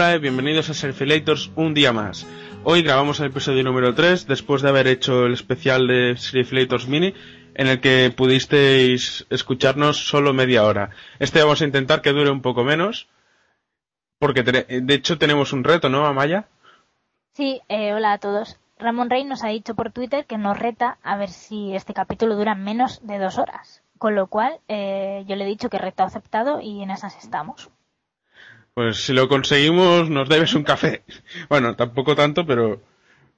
Hola bienvenidos a Serifilators un día más. Hoy grabamos el episodio número 3 después de haber hecho el especial de Serifilators Mini en el que pudisteis escucharnos solo media hora. Este vamos a intentar que dure un poco menos porque de hecho tenemos un reto, ¿no, Amaya? Sí, eh, hola a todos. Ramón Rey nos ha dicho por Twitter que nos reta a ver si este capítulo dura menos de dos horas. Con lo cual, eh, yo le he dicho que reto aceptado y en esas estamos. Pues si lo conseguimos, nos debes un café. Bueno, tampoco tanto, pero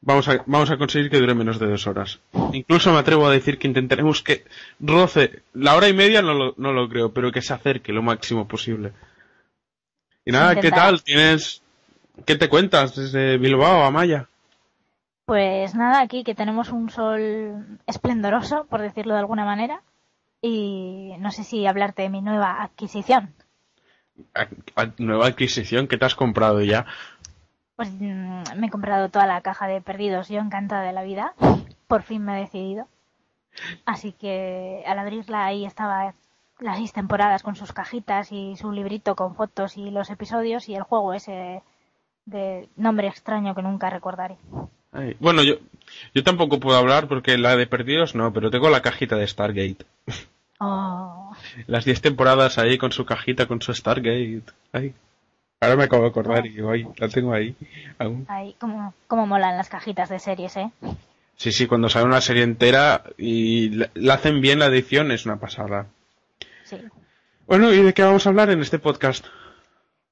vamos a, vamos a conseguir que dure menos de dos horas. Incluso me atrevo a decir que intentaremos que roce la hora y media, no lo, no lo creo, pero que se acerque lo máximo posible. Y nada, ¿qué tal? ¿Tienes, qué te cuentas desde Bilbao, Amaya? Pues nada, aquí que tenemos un sol esplendoroso, por decirlo de alguna manera, y no sé si hablarte de mi nueva adquisición nueva adquisición que te has comprado ya? Pues mm, me he comprado toda la caja de perdidos, yo encantada de la vida. Por fin me he decidido. Así que al abrirla ahí estaba las seis temporadas con sus cajitas y su librito con fotos y los episodios y el juego ese de nombre extraño que nunca recordaré. bueno, yo, yo tampoco puedo hablar porque la de perdidos no, pero tengo la cajita de Stargate. Oh. Las 10 temporadas ahí con su cajita, con su Stargate. Ahora me acabo de acordar y la tengo ahí aún. Como, como molan las cajitas de series, ¿eh? Sí, sí, cuando sale una serie entera y la hacen bien la edición es una pasada. Sí. Bueno, ¿y de qué vamos a hablar en este podcast?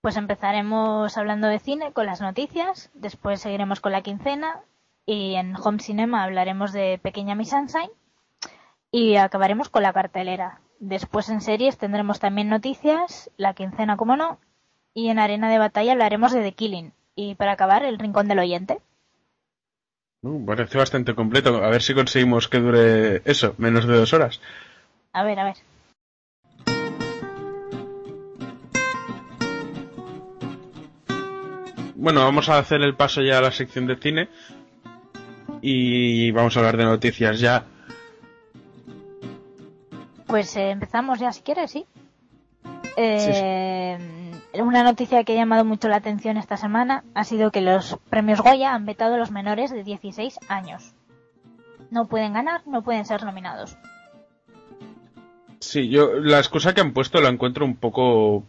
Pues empezaremos hablando de cine con las noticias, después seguiremos con la quincena y en Home Cinema hablaremos de Pequeña Miss Sunshine y acabaremos con la cartelera. Después en series tendremos también noticias, la quincena como no, y en arena de batalla hablaremos de The Killing. Y para acabar, el rincón del oyente. Uh, parece bastante completo. A ver si conseguimos que dure eso, menos de dos horas. A ver, a ver. Bueno, vamos a hacer el paso ya a la sección de cine y vamos a hablar de noticias ya pues eh, empezamos ya si quieres, ¿sí? Eh, una noticia que ha llamado mucho la atención esta semana ha sido que los premios Goya han vetado a los menores de 16 años. No pueden ganar, no pueden ser nominados. Sí, yo la excusa que han puesto la encuentro un poco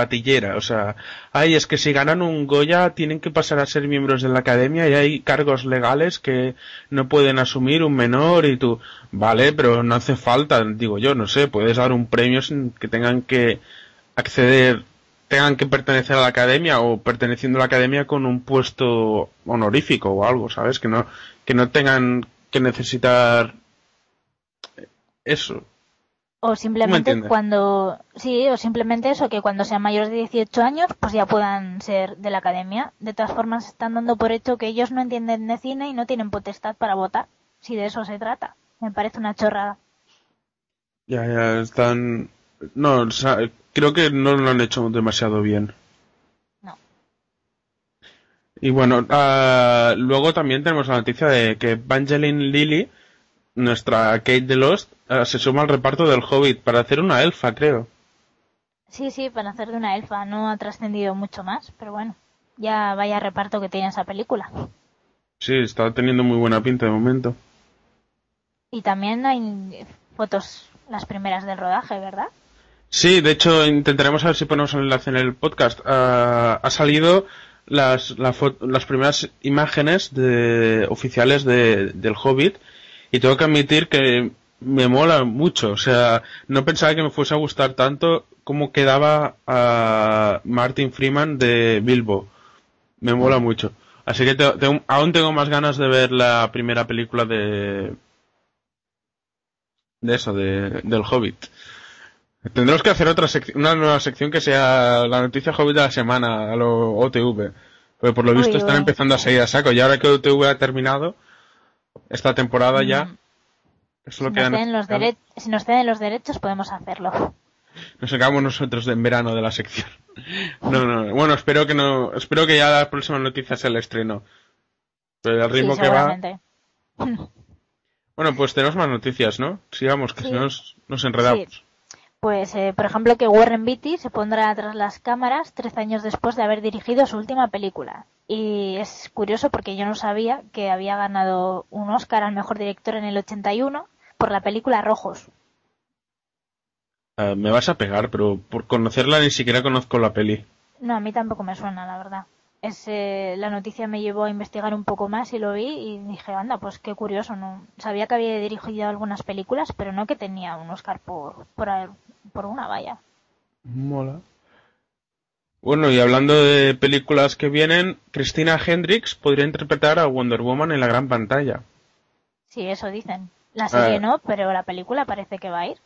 patillera, o sea, ay, es que si ganan un Goya tienen que pasar a ser miembros de la academia y hay cargos legales que no pueden asumir un menor y tú, vale, pero no hace falta, digo yo, no sé, puedes dar un premio sin que tengan que acceder, tengan que pertenecer a la academia o perteneciendo a la academia con un puesto honorífico o algo, ¿sabes? Que no, que no tengan que necesitar eso. O simplemente cuando, sí, o simplemente eso, que cuando sean mayores de 18 años, pues ya puedan ser de la academia. De todas formas, están dando por hecho que ellos no entienden de cine y no tienen potestad para votar, si de eso se trata. Me parece una chorrada. Ya, ya, están... No, creo que no lo han hecho demasiado bien. No. Y bueno, uh, luego también tenemos la noticia de que Evangeline Lilly, nuestra Kate de Lost, Ah, se suma al reparto del Hobbit para hacer una elfa, creo. Sí, sí, para hacer de una elfa. No ha trascendido mucho más, pero bueno, ya vaya reparto que tiene esa película. Sí, está teniendo muy buena pinta de momento. Y también hay fotos, las primeras del rodaje, ¿verdad? Sí, de hecho intentaremos a ver si ponemos el enlace en el podcast. Ah, ha salido las, las primeras imágenes de, oficiales de, del Hobbit y tengo que admitir que me mola mucho. O sea, no pensaba que me fuese a gustar tanto como quedaba a Martin Freeman de Bilbo. Me mola mucho. Así que aún tengo más ganas de ver la primera película de de eso, de, del Hobbit. Tendremos que hacer otra una nueva sección que sea la noticia Hobbit de la semana, a lo OTV. Porque por lo visto están empezando a seguir a saco. Y ahora que OTV ha terminado, esta temporada ya, si, nos los si nos ceden los derechos podemos hacerlo. Nos sacamos nosotros en verano de la sección. No, no, bueno, espero que no, espero que ya la próxima noticia sea el estreno. Pero el ritmo que va. Bueno, pues tenemos más noticias, ¿no? Sigamos, que si no nos, enredamos. Pues, eh, por ejemplo, que Warren Beatty se pondrá tras las cámaras tres años después de haber dirigido su última película. Y es curioso porque yo no sabía que había ganado un Oscar al mejor director en el 81 por la película Rojos. Ah, me vas a pegar, pero por conocerla ni siquiera conozco la peli. No, a mí tampoco me suena, la verdad la noticia me llevó a investigar un poco más y lo vi y dije, anda, pues qué curioso, no sabía que había dirigido algunas películas, pero no que tenía un Oscar por, por, una valla. Mola. Bueno, y hablando de películas que vienen, Christina Hendricks podría interpretar a Wonder Woman en la gran pantalla. Sí, eso dicen. La serie ah. no, pero la película parece que va a ir.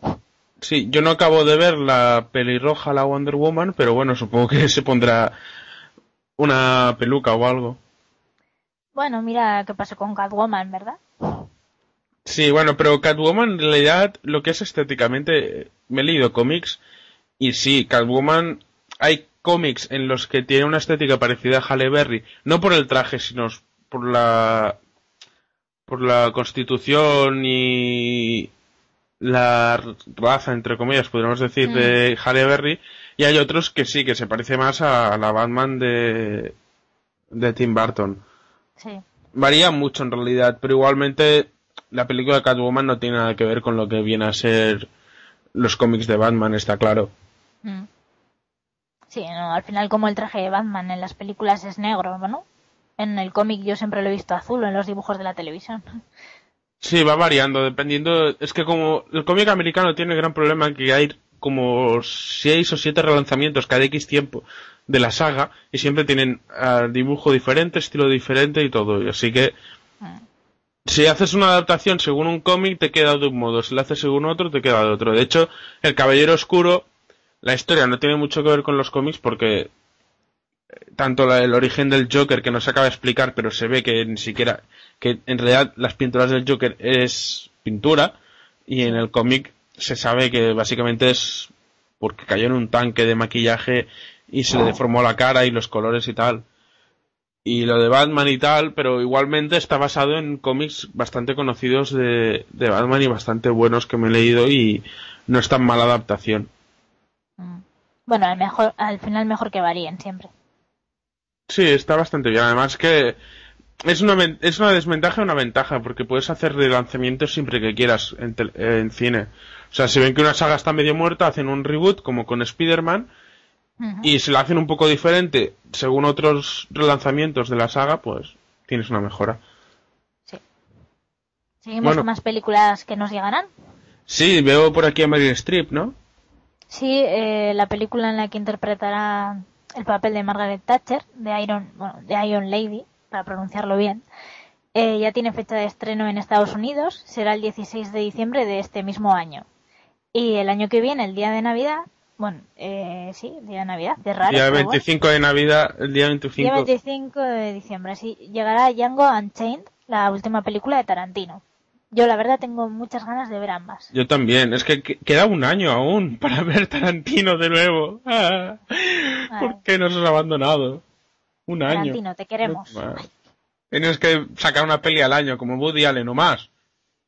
Sí, yo no acabo de ver la pelirroja, la Wonder Woman, pero bueno, supongo que se pondrá una peluca o algo. Bueno, mira qué pasó con Catwoman, ¿verdad? Sí, bueno, pero Catwoman en realidad lo que es estéticamente, me he leído cómics y sí, Catwoman hay cómics en los que tiene una estética parecida a Halle Berry, no por el traje, sino por la por la constitución y la raza, entre comillas, podríamos decir, de mm. Halle Berry, y hay otros que sí, que se parece más a la Batman de, de Tim Burton. Sí. Varía mucho en realidad, pero igualmente la película de Catwoman no tiene nada que ver con lo que viene a ser los cómics de Batman, está claro. Mm. Sí, no, al final como el traje de Batman en las películas es negro, ¿no? En el cómic yo siempre lo he visto azul en los dibujos de la televisión. Sí, va variando, dependiendo. Es que como el cómic americano tiene gran problema que hay como seis o siete relanzamientos cada X tiempo de la saga y siempre tienen uh, dibujo diferente, estilo diferente y todo. Así que ah. si haces una adaptación según un cómic te queda de un modo, si lo haces según otro te queda de otro. De hecho, El Caballero Oscuro, la historia no tiene mucho que ver con los cómics porque eh, tanto el origen del Joker que no se acaba de explicar, pero se ve que ni siquiera, que en realidad las pinturas del Joker es pintura y en el cómic se sabe que básicamente es porque cayó en un tanque de maquillaje y se le deformó la cara y los colores y tal. Y lo de Batman y tal, pero igualmente está basado en cómics bastante conocidos de, de Batman y bastante buenos que me he leído y no es tan mala adaptación. Mm. Bueno, al, mejor, al final mejor que varíen siempre. Sí, está bastante bien. Además que es una, es una desventaja y una ventaja, porque puedes hacer relanzamientos siempre que quieras en, en cine. O sea, si ven que una saga está medio muerta, hacen un reboot, como con Spider-Man, y si la hacen un poco diferente, según otros relanzamientos de la saga, pues tienes una mejora. Sí. ¿Seguimos con más películas que nos llegarán? Sí, veo por aquí a Meryl Streep, ¿no? Sí, eh, la película en la que interpretará el papel de Margaret Thatcher, de Iron, bueno, de Iron Lady, para pronunciarlo bien, eh, ya tiene fecha de estreno en Estados Unidos, será el 16 de diciembre de este mismo año. Y el año que viene, el día de Navidad, bueno, eh, sí, el día de Navidad, de raro. Día 25 de Navidad, el día 25. Día 25 de diciembre, sí. Llegará Django Unchained, la última película de Tarantino. Yo la verdad tengo muchas ganas de ver ambas. Yo también, es que queda un año aún para ver Tarantino de nuevo. ¿Por qué nos has abandonado? Un año. Tarantino, te queremos. Tienes que sacar una peli al año, como Woody Allen o más.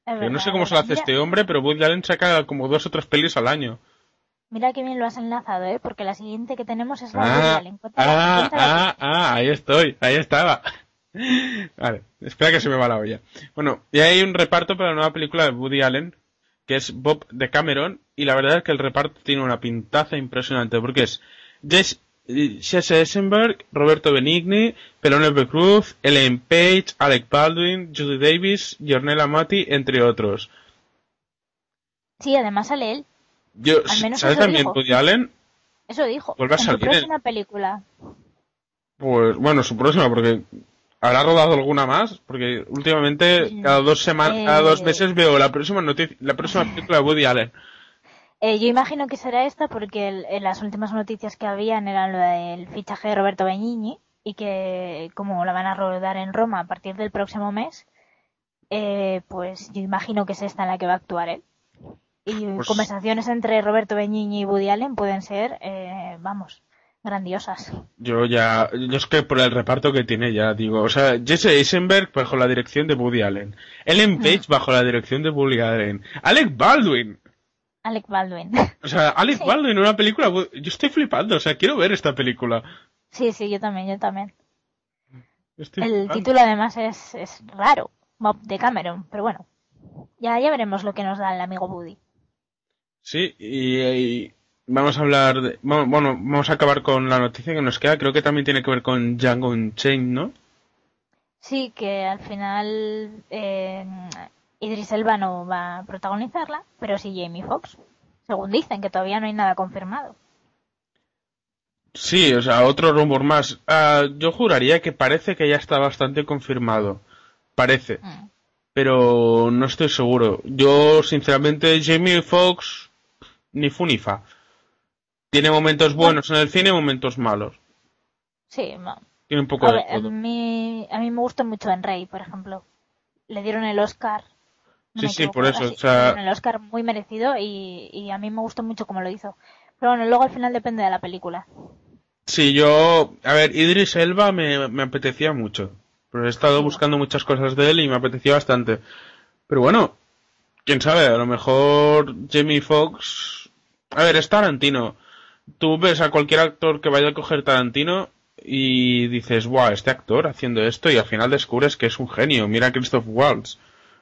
Yo no sé cómo se lo hace este hombre, pero Woody Allen saca como dos o tres pelis al año. Mira que bien lo has enlazado, ¿eh? Porque la siguiente que tenemos es la ah, Woody Allen. Ah, ah, ah, ahí estoy, ahí estaba. Vale, espera que se me va la olla. Bueno, y hay un reparto para la nueva película de Woody Allen, que es Bob de Cameron, y la verdad es que el reparto tiene una pintaza impresionante, porque es Jesse, Jesse Eisenberg, Roberto Benigni, Penelope Cruz, Ellen Page, Alec Baldwin, Judy Davis, Jornella Amati, entre otros. Sí, además sale él. Yo, Al menos ¿Sabes eso también dijo. Woody Allen? Eso dijo. Vuelve a su ¿eh? próxima película. Pues bueno, su próxima, porque habrá rodado alguna más, porque últimamente Mm, cada dos semanas, cada dos eh. meses veo la próxima noticia, la próxima película de Woody Allen. Eh, yo imagino que será esta porque el- en las últimas noticias que habían eran lo del fichaje de Roberto Benigni y que como la van a rodar en Roma a partir del próximo mes, eh, pues yo imagino que es esta en la que va a actuar él. Y Pues- conversaciones entre Roberto Benigni y Woody Allen pueden ser, eh, vamos, grandiosas. Yo ya, yo es que por el reparto que tiene ya digo, o sea, Jesse Eisenberg bajo la dirección de Woody Allen, Ellen Page bajo la dirección de Woody Allen, Alec Baldwin, Alec Baldwin. o sea, Alec Sí. Baldwin una película, yo estoy flipando, o sea, quiero ver esta película. sí, sí, yo también, yo también. Estoy El flipando. título además es, es raro, Bob de Cameron, pero bueno, ya, ya veremos lo que nos da el amigo Woody. Sí, y, y vamos a hablar de, bueno, vamos a acabar con la noticia que nos queda, creo que también tiene que ver con Django Unchained, ¿no? Sí, que al final eh, Idris Elba no va a protagonizarla, pero sí Jamie Foxx. Según dicen, que todavía no hay nada confirmado. Sí, o sea, otro rumor más. Ah, yo juraría que parece que ya está bastante confirmado. Parece. Mm. Pero no estoy seguro. Yo, sinceramente, Jamie Foxx, ni fu ni fa. Tiene momentos buenos en el cine y momentos malos. Sí. Tiene un poco A, de ver, a mí, a mí me gustó mucho en Rey, por ejemplo. Le dieron el Oscar. no Sí, sí, por eso, o sea- el Oscar muy merecido y, y a mí me gustó mucho como lo hizo. Pero bueno, luego al final depende de la película. Sí, yo, a ver, Idris Elba me, me apetecía mucho. Pero he estado Sí. buscando muchas cosas de él y me apetecía bastante. Pero bueno, quién sabe, a lo mejor Jamie Foxx. A ver, es Tarantino. Tú ves a cualquier actor que vaya a coger Tarantino y dices, wow, este actor haciendo esto y al final descubres que es un genio. Mira a Christoph Waltz.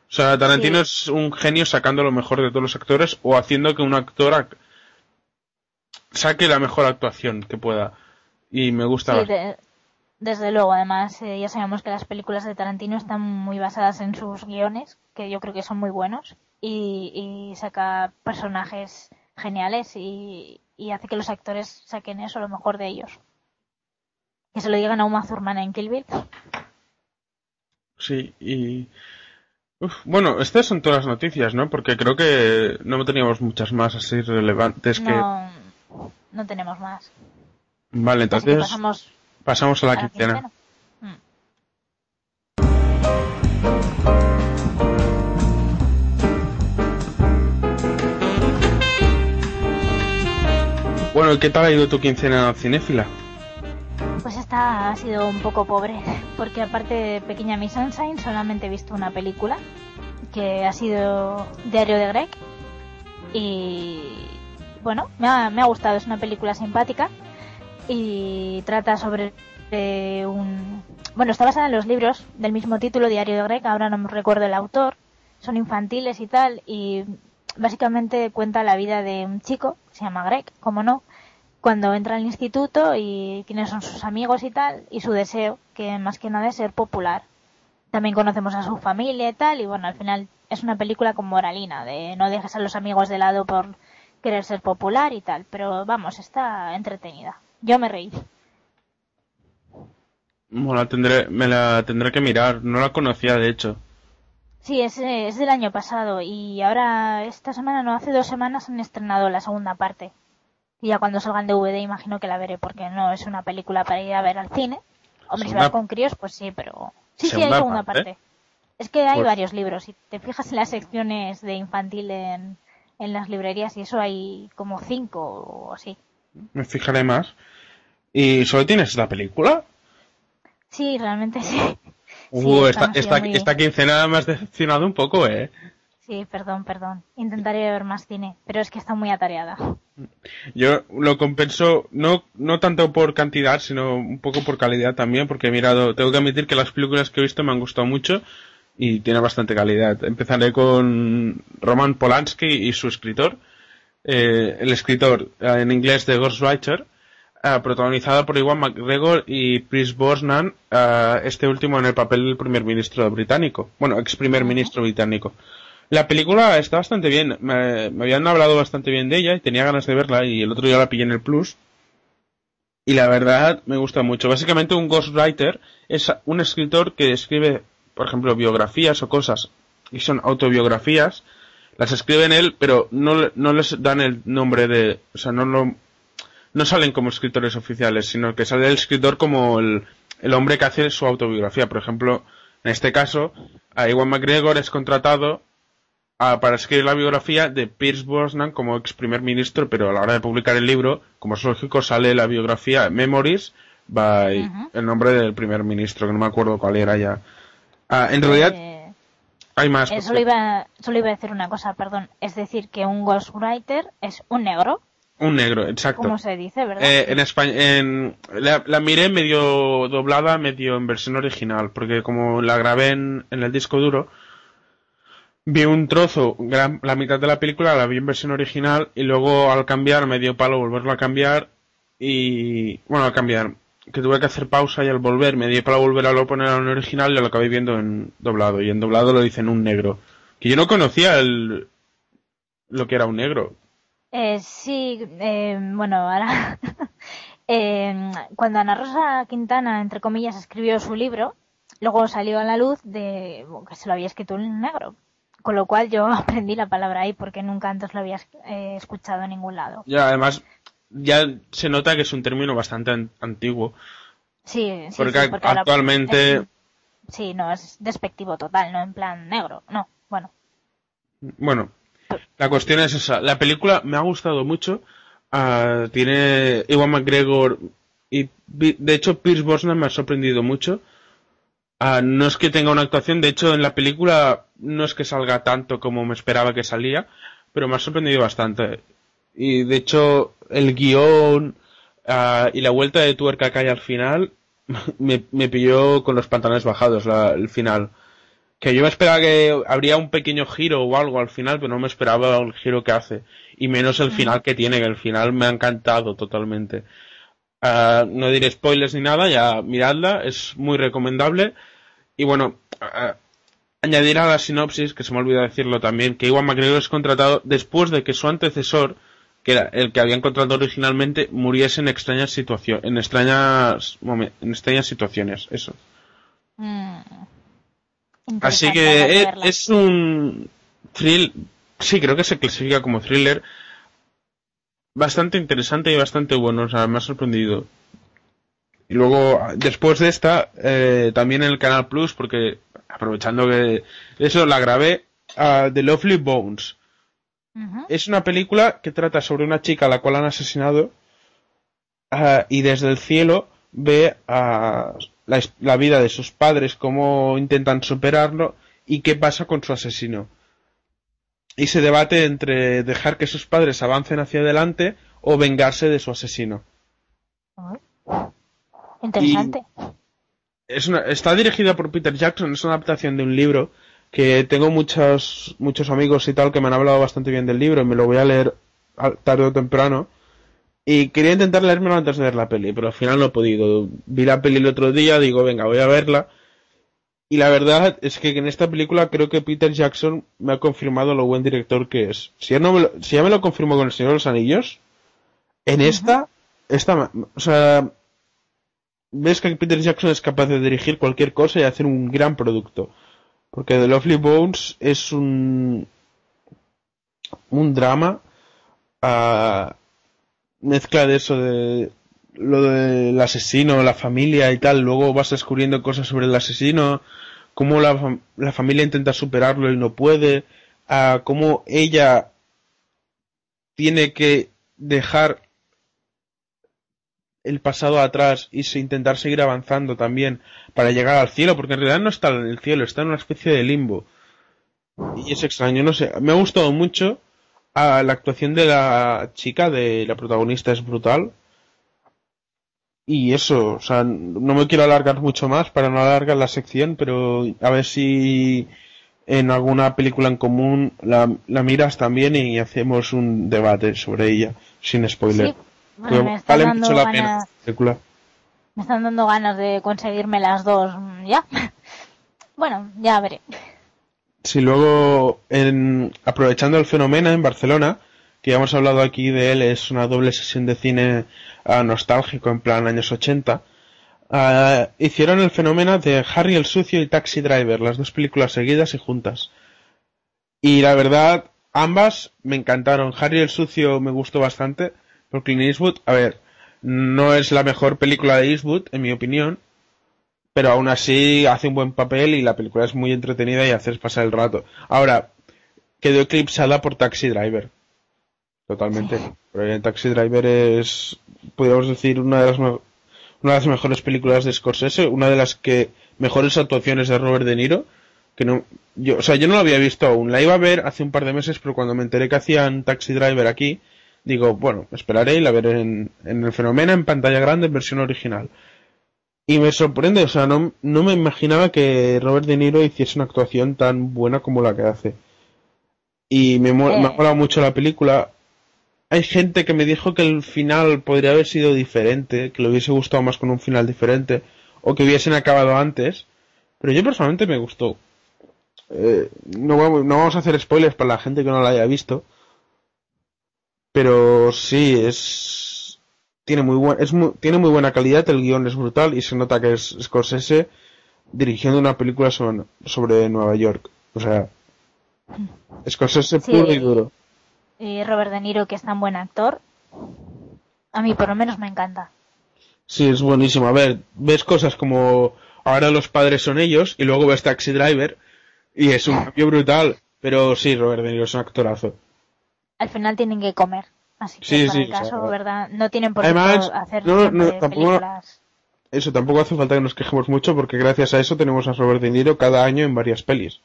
O sea, Tarantino Sí. es un genio sacando lo mejor de todos los actores o haciendo que un actor ac- saque la mejor actuación que pueda. Y me gusta Sí, de- desde luego, además, eh, ya sabemos que las películas de Tarantino están muy basadas en sus guiones, que yo creo que son muy buenos, y, y saca personajes geniales y, y hace que los actores saquen eso, lo mejor de ellos. Que se lo digan a Uma Thurman en Kill Bill. Sí, y... Uf, bueno, estas son todas las noticias, ¿no? Porque creo que no teníamos muchas más así relevantes que... No, no tenemos más. Vale, entonces pasamos pasamos a la a la quincena. quincena. Bueno, ¿qué tal ha ido tu quincena cinéfila? Pues esta ha sido un poco pobre, porque aparte de Pequeña Miss Sunshine solamente he visto una película, que ha sido Diario de Greg, y bueno, me ha, me ha gustado, es una película simpática, y trata sobre eh, un... Bueno, está basada en los libros del mismo título, Diario de Greg, ahora no me recuerdo el autor, son infantiles y tal, y básicamente cuenta la vida de un chico, se llama Greg, como no, cuando entra al instituto y quiénes son sus amigos y tal, y su deseo, que más que nada es ser popular. También conocemos a su familia y tal, y bueno, al final es una película con moralina, de no dejes a los amigos de lado por querer ser popular y tal, pero vamos, está entretenida. Yo me reí. Bueno, la tendré, me la tendré que mirar, no la conocía de hecho. Sí, es, es del año pasado y ahora esta semana, no, hace dos semanas han estrenado la segunda parte. Y ya cuando salga en DVD imagino que la veré porque no es una película para ir a ver al cine. Hombre, si vas con críos, pues sí, pero... Sí, sí, hay Segunda parte. parte. Es que hay Pues- varios libros. Si te fijas en las secciones de infantil en, en las librerías y eso hay como cinco o así. Me fijaré más. ¿Y solo tienes la película? Sí, realmente sí. Sí, Uh, esta esta, esta, esta quincena me has decepcionado un poco, ¿eh? Sí, perdón, perdón. Intentaré ver más cine, pero es que está muy atareada. Yo lo compenso no, no tanto por cantidad, sino un poco por calidad también, porque he mirado, tengo que admitir que las películas que he visto me han gustado mucho y tiene bastante calidad. Empezaré con Roman Polanski y su escritor, eh, el escritor eh, en inglés de Ghostwriter, eh, protagonizada por Iwan McGregor y Chris Brosnan, eh, este último en el papel del primer ministro británico, bueno, ex primer ministro británico. La película está bastante bien. Me, habían hablado bastante bien de ella y tenía ganas de verla y el otro día la pillé en el Plus. Y la verdad me gusta mucho. Básicamente un ghostwriter es un escritor que escribe, por ejemplo, biografías o cosas y son autobiografías. Las escriben él, pero no, no les dan el nombre de, o sea, no lo, no salen como escritores oficiales, sino que sale el escritor como el, el hombre que hace su autobiografía. Por ejemplo, en este caso, a Iwan McGregor es contratado para escribir la biografía de Pierce Brosnan como ex primer ministro, pero a la hora de publicar el libro, como es lógico, sale la biografía Memories by el nombre del primer ministro, que no me acuerdo cuál era ya. Ah, en realidad, eh, hay más. Eh, solo, iba, solo iba a decir una cosa, perdón. Es decir, que un ghostwriter es un negro. Un negro, exacto. Como se dice, ¿verdad? Eh, en España, en, la, la, miré medio doblada, medio en versión original, porque como la grabé en, en el disco duro, vi un trozo, la mitad de la película la vi en versión original y luego al cambiar me dio palo volverlo a cambiar y, bueno, al cambiar, que tuve que hacer pausa y al volver me dio palo volver a lo poner en original y lo acabé viendo en doblado y en doblado lo dicen un negro. Que yo no conocía el, lo que era un negro. Eh, sí, eh, bueno, ahora, eh, cuando Ana Rosa Quintana, entre comillas, escribió su libro, luego salió a la luz de que se lo había escrito un negro. Con lo cual yo aprendí la palabra ahí porque nunca antes lo había eh, escuchado en ningún lado. Ya, además, ya se nota que es un término bastante antiguo. Sí, sí, porque, actualmente... sí, no, es despectivo total, no en plan negro, no, bueno. Bueno, la cuestión es esa. La película me ha gustado mucho. Uh, tiene Iwan McGregor y de hecho Pierce Brosnan me ha sorprendido mucho. Uh, no es que tenga una actuación, de hecho en la película no es que salga tanto como me esperaba que salía, pero me ha sorprendido bastante. Y de hecho, el guion uh, y la vuelta de tuerca que hay al final me, me pilló con los pantalones bajados la, el final. Que yo me esperaba que habría un pequeño giro o algo al final, pero no me esperaba el giro que hace. Y menos el final que tiene, que el final me ha encantado totalmente. Uh, no diré spoilers ni nada, ya miradla, es muy recomendable. Y bueno, uh, añadir a la sinopsis, que se me olvidó decirlo también, que Iwan McGregor es contratado después de que su antecesor, que era el que habían contratado originalmente, muriese en extrañas situaciones, en extrañas, en extrañas situaciones, eso. Mm. Así que es, es, un thrill, sí, creo que se clasifica como thriller bastante interesante y bastante bueno, o sea, me ha sorprendido. Y luego, después de esta, eh, también en el Canal Plus, porque aprovechando que eso la grabé, uh, The Lovely Bones. Es una película que trata sobre una chica a la cual han asesinado uh, y desde el cielo ve a la, la, vida de sus padres, cómo intentan superarlo y qué pasa con su asesino. Y se debate entre dejar que sus padres avancen hacia adelante o vengarse de su asesino. Interesante es una, está dirigida por Peter Jackson, es una adaptación de un libro que tengo muchos, muchos amigos y tal que me han hablado bastante bien del libro y me lo voy a leer tarde o temprano. Y quería intentar leérmelo antes de ver la peli, pero al final no he podido. Vi la peli el otro día, digo, venga, voy a verla. Y la verdad es que en esta película creo que Peter Jackson me ha confirmado lo buen director que es. Si ya, no me lo, si ya me lo confirmó con El Señor de los Anillos, en esta, esta, o sea, ves que Peter Jackson es capaz de dirigir cualquier cosa y hacer un gran producto. Porque The Lovely Bones es un un drama uh, mezcla de eso de lo del asesino, la familia y tal, luego vas descubriendo cosas sobre el asesino, cómo la, la familia intenta superarlo y no puede, uh, cómo ella tiene que dejar el pasado atrás y intentar seguir avanzando también para llegar al cielo, porque en realidad no está en el cielo, está en una especie de limbo. Y es extraño, no sé, me ha gustado mucho a la actuación de la chica, de la protagonista es brutal. Y eso, o sea, no me quiero alargar mucho más para no alargar la sección, pero a ver si en alguna película en común la, la miras también y hacemos un debate sobre ella, sin spoiler me están dando ganas, Me están dando ganas de conseguirme las dos ya. Bueno, ya veré. si luego, en, aprovechando el fenómeno en Barcelona, que ya hemos hablado aquí de él, es una doble sesión de cine ah, nostálgico en plan años 80, ah, hicieron el fenómeno de Harry el Sucio y Taxi Driver, las dos películas seguidas y juntas. Y la verdad, ambas me encantaron. Harry el Sucio me gustó bastante, porque Clint Eastwood, a ver, no es la mejor película de Eastwood, en mi opinión, pero aún así hace un buen papel y la película es muy entretenida y haces pasar el rato. Ahora, quedó eclipsada por Taxi Driver. Totalmente. Pero Taxi Driver es, podríamos decir, una de las una de las mejores películas de Scorsese, una de las que mejores actuaciones de Robert De Niro, que no, yo, o sea, yo no la había visto aún, la iba a ver hace un par de meses, pero cuando me enteré que hacían Taxi Driver aquí, digo, bueno, esperaré y la veré en, en el fenómeno en pantalla grande en versión original. Y me sorprende, o sea, no, no me imaginaba que Robert De Niro hiciese una actuación tan buena como la que hace. Y me, me ha Eh. molado mucho la película. Hay gente que me dijo que el final podría haber sido diferente, que le hubiese gustado más con un final diferente, o que hubiesen acabado antes. Pero yo personalmente me gustó. Eh, no, vamos, no vamos a hacer spoilers para la gente que no la haya visto. Pero sí, es. Tiene muy, buen, es muy, tiene muy buena calidad, el guion es brutal y se nota que es Scorsese dirigiendo una película sobre, sobre Nueva York. O sea, Scorsese Sí. puro y duro. Y Robert De Niro, que es tan buen actor, a mí por lo menos me encanta. Sí, es buenísimo. A ver, ves cosas como ahora los padres son ellos y luego ves Taxi Driver y es un cambio brutal. Pero sí, Robert De Niro es un actorazo. Al final tienen que comer. Así que Sí, para sí, el o sea, caso, ¿verdad? No tienen por qué hacer no, siempre no, tampoco- películas. Eso tampoco hace falta que nos quejemos mucho porque gracias a eso tenemos a Robert De Niro cada año en varias pelis.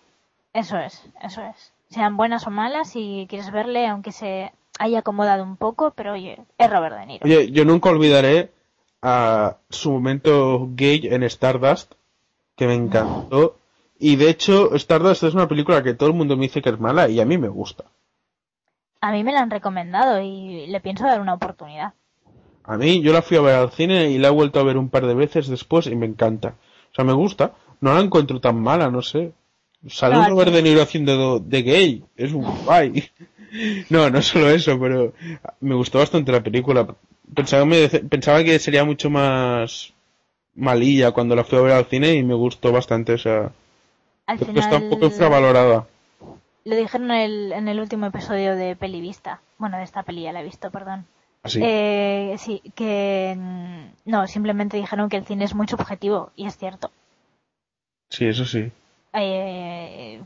Eso es, eso es. Sean buenas o malas, si quieres verle, aunque se haya acomodado un poco, pero oye, es Robert De Niro. Oye, yo nunca olvidaré a su momento gay en Stardust, que me encantó. Y de hecho, Stardust es una película que todo el mundo me dice que es mala y a mí me gusta. A mí me la han recomendado y le pienso dar una oportunidad. A mí, yo la fui a ver al cine y la he vuelto a ver un par de veces después y me encanta. O sea, me gusta. No la encuentro tan mala, no sé. Sale No, un Robert. De Niro haciendo de gay. Es un guay. No, no solo eso, pero me gustó bastante la película. Pensaba, me pensaba que sería mucho más malilla cuando la fui a ver al cine y me gustó bastante. O sea, Al creo que final está un poco infravalorada. lo dijeron en el, en el último episodio de Pelivista. Bueno, de esta peli ya la he visto, perdón. Así. Eh, sí, que mm, no, simplemente dijeron que el cine es muy subjetivo y es cierto. Sí, eso sí. Eh,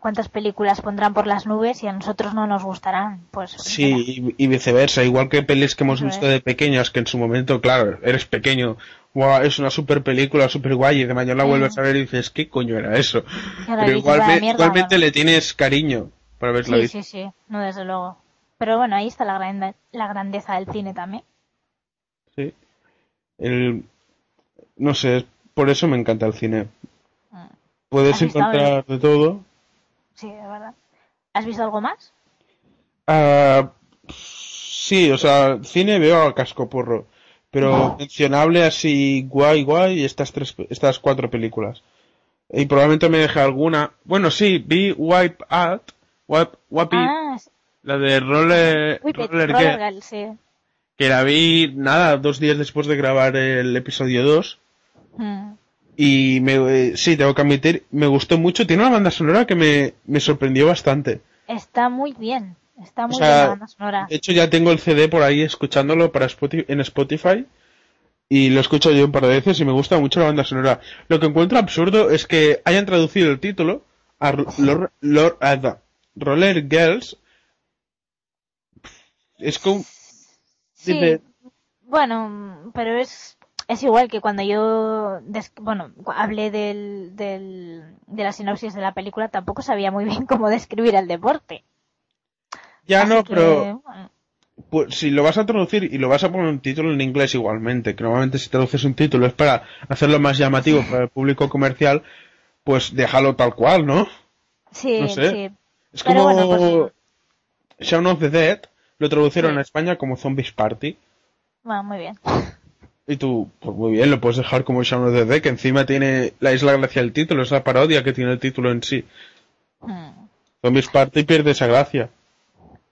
¿Cuántas películas pondrán por las nubes y a nosotros no nos gustarán? Pues Sí, y, y viceversa, igual que pelis que hemos Eso visto es. de pequeñas, que en su momento, claro, eres pequeño, guau, es una super película, super guay, y de mañana la vuelves a ver y dices, ¿qué coño era eso? Claro, Pero igualmente bueno. le tienes cariño por haberla Sí, visto. sí, sí, no desde luego. Pero bueno, ahí está la, grande- la grandeza del cine también. Sí. El, no sé, por eso me encanta el cine. Puedes ¿Has visto encontrar de todo. Sí, de verdad. ¿Has visto algo más? Ah, sí, o sea, cine veo a casco porro. Pero mencionable así guay, guay, estas tres, estas cuatro películas. Y probablemente me deje alguna. Bueno, sí, vi Wipe Out, Wipe, Wipe Ah, la de Roller, Whip It, Roller Girl, Girl, sí. que la vi, nada, dos días después de grabar el episodio 2. Mm. Y me, eh, sí, tengo que admitir, me gustó mucho. Tiene una banda sonora que me, me sorprendió bastante. Está muy bien. Está muy sea, bien la banda sonora. De hecho, ya tengo el CD por ahí escuchándolo para Spotify, en Spotify. Y lo escucho yo un par de veces y me gusta mucho la banda sonora. Lo que encuentro absurdo es que hayan traducido el título a Ro- Lor- Lor- a Roller Girls. Es como... Sí, bueno, pero es, es igual que cuando yo, des- bueno, hablé del, del, de la sinopsis de la película, tampoco sabía muy bien cómo describir el deporte. Ya Así no, que, pero bueno, pues, si lo vas a traducir y lo vas a poner un título en inglés igualmente, que normalmente si traduces un título es para hacerlo más llamativo para el público comercial, pues déjalo tal cual, ¿no? sí, no sé. sí. Es Pero como bueno, pues- Shaun of the Dead, lo traducieron Sí. a España como Zombies Party. Bueno, muy bien. Y tú, pues muy bien, lo puedes dejar como Shaun of the Dead, que encima tiene la isla gracia del título, es la parodia que tiene el título en sí. Hmm. Zombies parte y pierde esa gracia.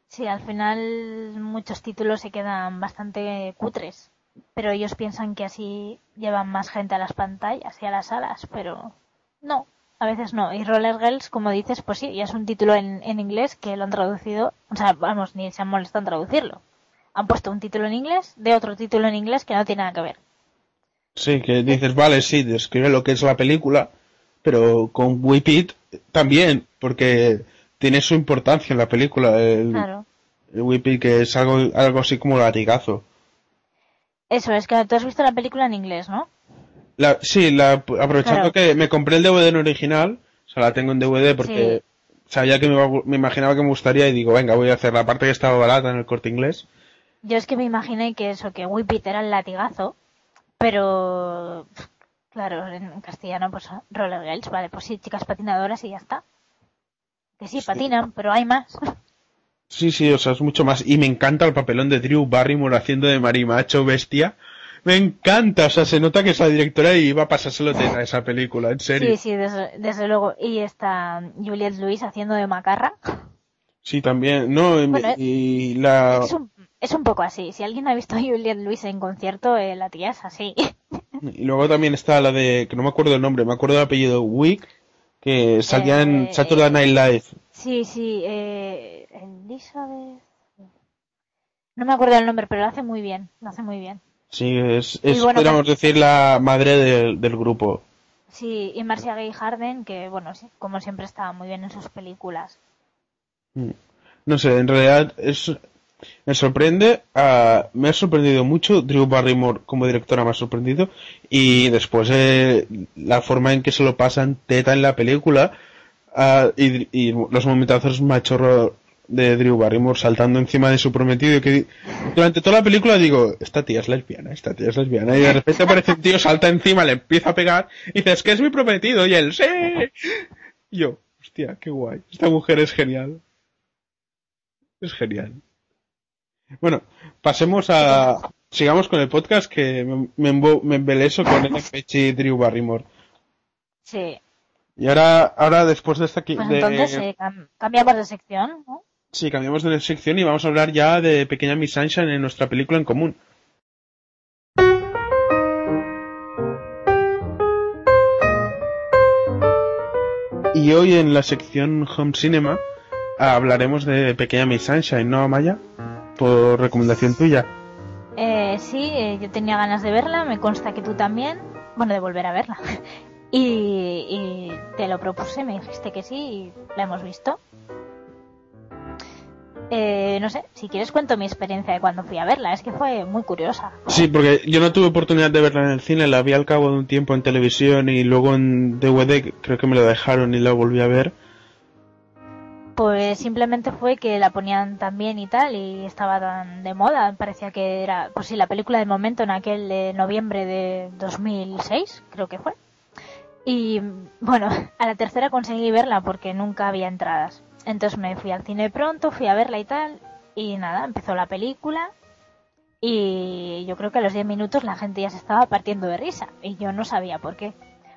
Sí, al final muchos títulos se quedan bastante cutres, pero ellos piensan que así llevan más gente a las pantallas y a las salas, pero no, a veces no. Y Roller Girls, como dices, pues sí, ya es un título en, en inglés que lo han traducido, o sea, vamos, ni se han molestado en traducirlo. Han puesto un título en inglés de otro título en inglés que no tiene nada que ver. Sí, que dices, vale, sí, describe lo que es la película, pero con Whip It también, porque tiene su importancia en la película. El, Claro. el Whip It, que es algo, algo así como latigazo. Eso, es que tú has visto la película en inglés, ¿no? La, sí, la, aprovechando Claro. que me compré el DVD en original, o sea, la tengo en DVD porque sabía que me, me imaginaba que me gustaría y digo, venga, voy a hacer la parte que estaba barata en el corte inglés. Yo es que me imaginé que eso, que Whip It era el latigazo, pero claro, en castellano pues Roller Girls, vale, pues sí, chicas patinadoras y ya está. Que sí, Sí. patinan, pero hay más. Sí, sí, o sea, es mucho más. Y me encanta el papelón de Drew Barrymore haciendo de marimacho bestia. Me encanta, o sea, se nota que es la directora y iba a pasárselo a esa película, en serio. Sí, sí, desde, desde luego. Y está Juliette Lewis haciendo de macarra. Sí, también, no, y- la, Es un, es un poco así. Si alguien ha visto a Juliette Lewis en concierto, eh, la tía es así. y luego también está la de, que no me acuerdo el nombre, me acuerdo del apellido Wick, que salía en Eh, Saturday Night Live. Sí, sí, eh, Elizabeth. No me acuerdo el nombre, pero lo hace muy bien. Lo hace muy bien. Sí, es, es bueno, podríamos pues- decir, la madre del, del grupo. Sí, y Marcia Gay Harden, que bueno, sí, como siempre estaba muy bien en sus películas. Mm. No sé, en realidad es, me sorprende, ah, me ha sorprendido mucho, Drew Barrymore como directora me ha sorprendido, y después eh, la forma en que se lo pasan teta en la película, ah, y, los momentazos machorro de Drew Barrymore saltando encima de su prometido, que durante toda la película digo, esta tía es lesbiana, esta tía es lesbiana, y de repente aparece un tío, salta encima, le empieza a pegar, y dices, que es mi prometido, y él, sí, y yo, hostia, qué guay, esta mujer es genial. Es genial. Bueno, pasemos a... Sigamos con el podcast que me, me, embeleso con el y Drew Barrymore. Sí, Y ahora, ahora después de esta... pues de- entonces eh, cam- cambiamos de sección, ¿no? Sí, cambiamos de sección y vamos a hablar ya de Pequeña Miss Sunshine en nuestra película en común. Y hoy en la sección Home Cinema hablaremos de Pequeña Miss Sunshine, ¿no, Maya? Por recomendación tuya. Eh, sí, eh, yo tenía ganas de verla, me consta que tú también. Bueno, de volver a verla. y, y te lo propuse, me dijiste que sí y la hemos visto. Eh, no sé, si quieres cuento mi experiencia de cuando fui a verla, es que fue muy curiosa. Sí, porque yo no tuve oportunidad de verla en el cine, la vi al cabo de un tiempo en televisión y luego en DVD creo que me la dejaron y la volví a ver. Pues simplemente fue que la ponían tan bien y tal y estaba tan de moda, parecía que era, pues sí, la película del momento en aquel de noviembre de 2006, creo que fue. Y bueno, a la tercera conseguí verla porque nunca había entradas. Entonces me fui al cine pronto, fui a verla y tal, y nada, empezó la película y yo creo que a los 10 minutos la gente ya se estaba partiendo de risa y yo no sabía por qué.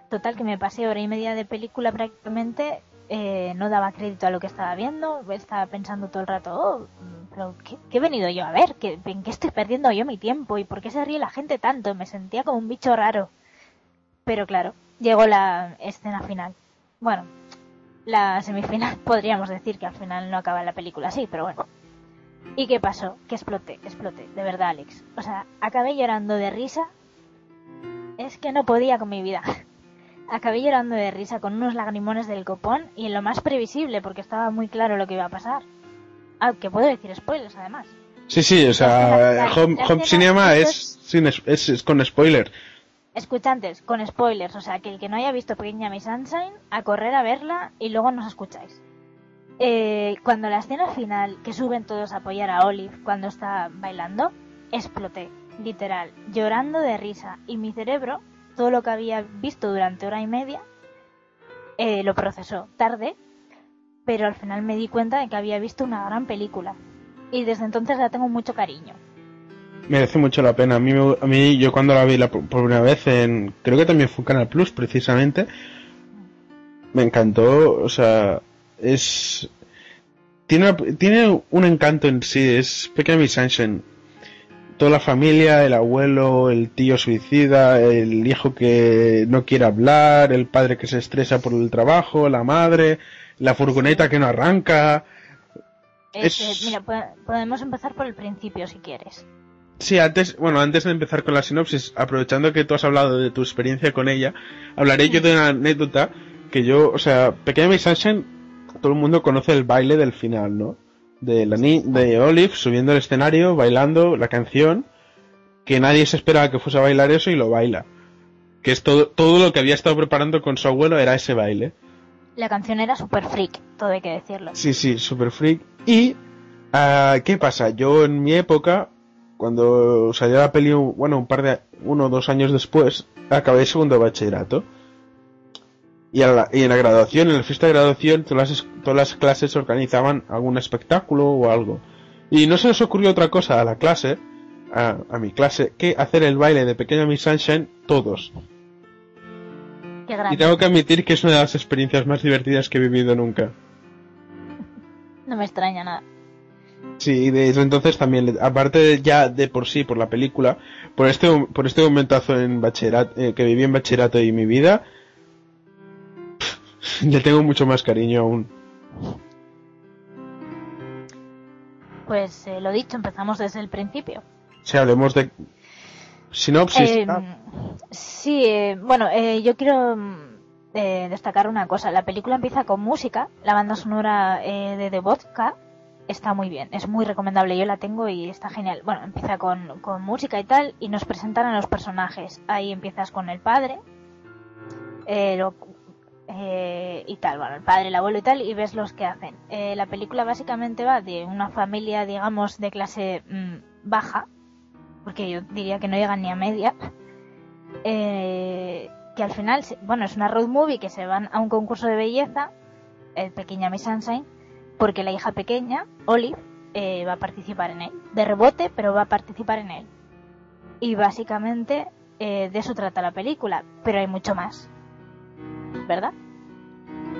Total que me pasé hora y media de película prácticamente, eh, no daba crédito a lo que estaba viendo, estaba pensando todo el rato, oh, pero ¿qué, he venido yo a ver? ¿Qué, ¿En qué estoy perdiendo yo mi tiempo? ¿Y por qué se ríe la gente tanto? Me sentía como un bicho raro. Pero claro, llegó la escena final. Bueno, la semifinal podríamos decir que al final no acaba la película así, pero bueno. ¿Y qué pasó? Que exploté, que de verdad, Alex. O sea, acabé llorando de risa. Es que no podía con mi vida. Acabé llorando de risa con unos lagrimones del copón y en lo más previsible porque estaba muy claro lo que iba a pasar. Ah, que puedo decir spoilers además. Sí, sí, o sea, Home, Cinema sin es- es con spoiler. Escuchantes, con spoilers, o sea, que el que no haya visto Pequeña Miss Sunshine, a correr a verla y luego nos escucháis. Eh, cuando la escena final, que suben todos a apoyar a Olive cuando está bailando, exploté, literal, llorando de risa. Y mi cerebro, todo lo que había visto durante hora y media, eh, lo procesó tarde, pero al final me di cuenta de que había visto una gran película. Y desde entonces la tengo mucho cariño. Merece mucho la pena. A mí, a mí yo cuando la vi la, por primera vez en, creo que también fue Canal Plus precisamente, me encantó, o sea, es tiene, tiene un encanto en sí, es Pequeña Miss Sunshine. Toda la familia, el abuelo, el tío suicida, el hijo que no quiere hablar, el padre que se estresa por el trabajo, la madre, la furgoneta que no arranca. Es... Mira, podemos empezar por el principio si quieres. Sí, antes, bueno, antes de empezar con la sinopsis, aprovechando que tú has hablado de tu experiencia con ella, hablaré yo de una anécdota que yo, o sea, Pequeña Miss Sunshine, todo el mundo conoce el baile del final, ¿no? De la de Olive subiendo al escenario, bailando la canción, que nadie se esperaba que fuese a bailar eso y lo baila. Que es todo, todo lo que había estado preparando con su abuelo era ese baile. La canción era super freak, todo hay que decirlo. Sí, sí, super freak. Y, uh, ¿qué pasa? Yo en mi época cuando salió la peli, bueno, un par de, uno o dos años después, acabé segundo bachillerato. Y, en la graduación, en la fiesta de graduación, todas las, todas las clases organizaban algún espectáculo o algo. Y no se les ocurrió otra cosa a la clase, a, mi clase, que hacer el baile de Pequeña Miss Sunshine todos. y tengo que admitir que es una de las experiencias más divertidas que he vivido nunca. No me extraña nada. Sí, desde entonces también, aparte ya de por sí, por la película, por este, por este momentazo en bachillerato, eh, que viví en bachillerato y mi vida, le tengo mucho más cariño aún. Pues eh, lo dicho, empezamos desde el principio. Sí, hablemos de sinopsis. Eh, sí, bueno, yo quiero destacar una cosa. La película empieza con música, la banda sonora de The Vodka, está muy bien, es muy recomendable, yo la tengo y está genial. Bueno, empieza con, con música y tal y nos presentan a los personajes. Ahí empiezas con el padre eh, eh, y tal, bueno, el padre, el abuelo y tal y ves los que hacen. Eh, la película básicamente va de una familia, digamos, de clase mm, baja, porque yo diría que no llegan ni a media. que al final, bueno, es una road movie que se van a un concurso de belleza, el Pequeña Miss Sunshine, porque la hija pequeña, Olive, eh, va a participar en él. De rebote, pero va a participar en él. Y básicamente eh, de eso trata la película, pero hay mucho más. ¿Verdad?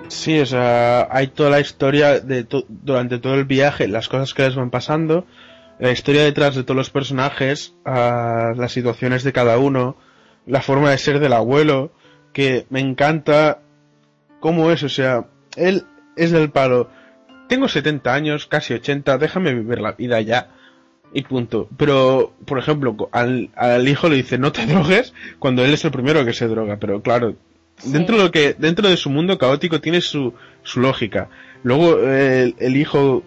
Sí, o sea, hay toda la historia de durante todo el viaje, las cosas que les van pasando, la historia detrás de todos los personajes, las situaciones de cada uno, la forma de ser del abuelo, que me encanta cómo es, o sea, él es del palo tengo 70 años, casi 80, déjame vivir la vida ya. Y punto. Pero, por ejemplo, al, hijo le dice no te drogues cuando él es el primero que se droga. Pero claro, dentro de lo que, dentro de su mundo caótico tiene su, su lógica. Luego el, hijo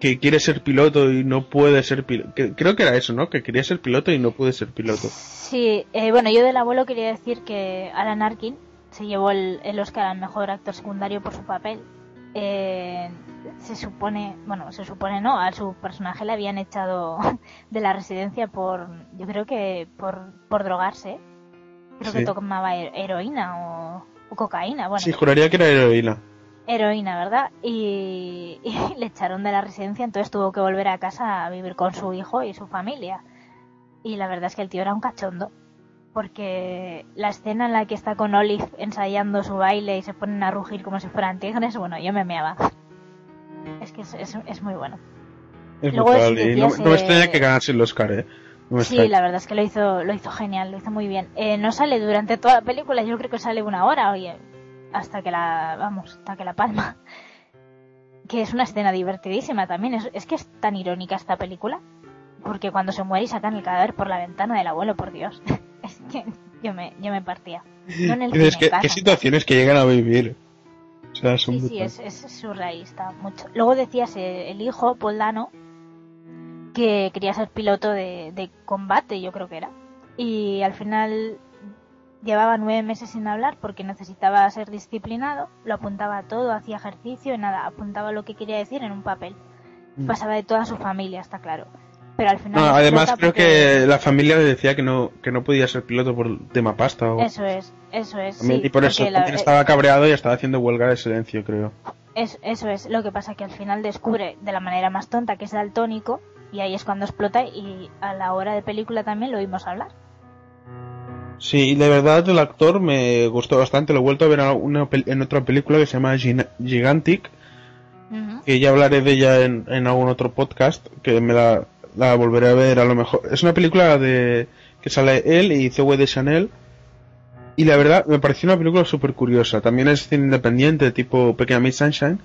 que quiere ser piloto y no puede ser piloto. Creo que era eso, ¿no? Que quería ser piloto y no puede ser piloto. Sí, eh, bueno, yo del abuelo quería decir que Alan Arkin se llevó el, el Oscar al mejor actor secundario por su papel eh, se supone, bueno, se supone no, a su personaje le habían echado de la residencia por, yo creo que por, por drogarse. Creo que tomaba heroína o, cocaína. Bueno, sí, juraría que era heroína. Heroína, ¿verdad? Y, le echaron de la residencia, entonces tuvo que volver a casa a vivir con su hijo y su familia. Y la verdad es que el tío era un cachondo porque la escena en la que está con Olive ensayando su baile y se ponen a rugir como si fueran tigres, bueno, yo me meaba. Es que es, es, muy bueno. Es muy no, me extraña que ganase el Oscar, ¿eh? Sí, la verdad es que lo hizo, lo hizo genial, lo hizo muy bien. Eh, no sale durante toda la película, yo creo que sale una hora, oye, hasta que la, vamos, hasta que la palma. Que es una escena divertidísima también, es, es que es tan irónica esta película. Porque cuando se muere y sacan el cadáver por la ventana del abuelo, por Dios. es que yo me, yo me partía. ¿Qué situaciones que llegan a vivir? sí, sí, es, es, surrealista. Mucho. Luego decías eh, el hijo, Poldano, que quería ser piloto de, de combate, yo creo que era. Y al final llevaba nueve meses sin hablar porque necesitaba ser disciplinado, lo apuntaba todo, hacía ejercicio y nada, apuntaba lo que quería decir en un papel. Mm. Pasaba de toda su familia, está claro pero al final. además creo que la familia le decía que no que no podía ser piloto por tema pasta. O... Eso es, eso es. Sí, y por eso estaba cabreado y estaba haciendo huelga de silencio, creo. Es, eso es. Lo que pasa que al final descubre de la manera más tonta que es daltónico y ahí es cuando explota y a la hora de película también lo oímos hablar. Sí, de verdad el actor me gustó bastante. Lo he vuelto a ver en, otra película que se llama Gigantic que ya hablaré de ella en, en algún otro podcast, que me la, la volveré a ver a lo mejor. Es una película de que sale él y Zoe de Chanel. Y la verdad, me pareció una película súper curiosa. También es cine independiente, tipo Pequeña Miss Sunshine.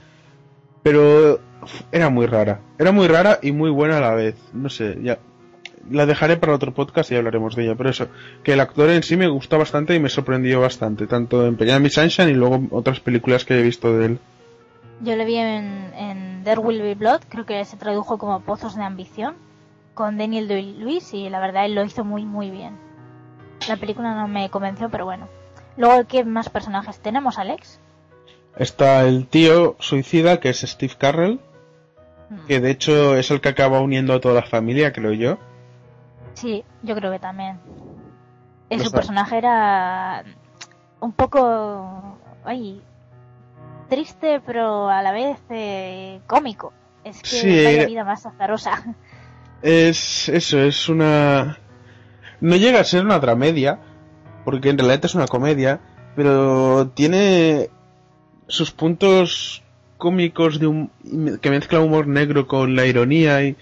Pero era muy rara. Era muy rara y muy buena a la vez. No sé, ya. La dejaré para otro podcast y hablaremos de ella. Pero eso, que el actor en sí me gustó bastante y me sorprendió bastante. Tanto en Miss Sunshine y luego otras películas que he visto de él. Yo le vi en, en There Will Be Blood, creo que se tradujo como Pozos de Ambición, con Daniel Day-Lewis y la verdad él lo hizo muy muy bien. La película no me convenció, pero bueno. Luego, ¿qué más personajes tenemos, Alex? Está el tío suicida, que es Steve Carrell, que de hecho es el que acaba uniendo a toda la familia, creo yo. Sí, yo creo que también. No su está- personaje era un poco... Ay, triste, pero a la vez eh, cómico. Es que Sí, vaya vida más azarosa. Es eso, es una... No llega a ser una dramedia, porque en realidad es una comedia, pero tiene sus puntos cómicos de un... que mezcla humor negro con la ironía y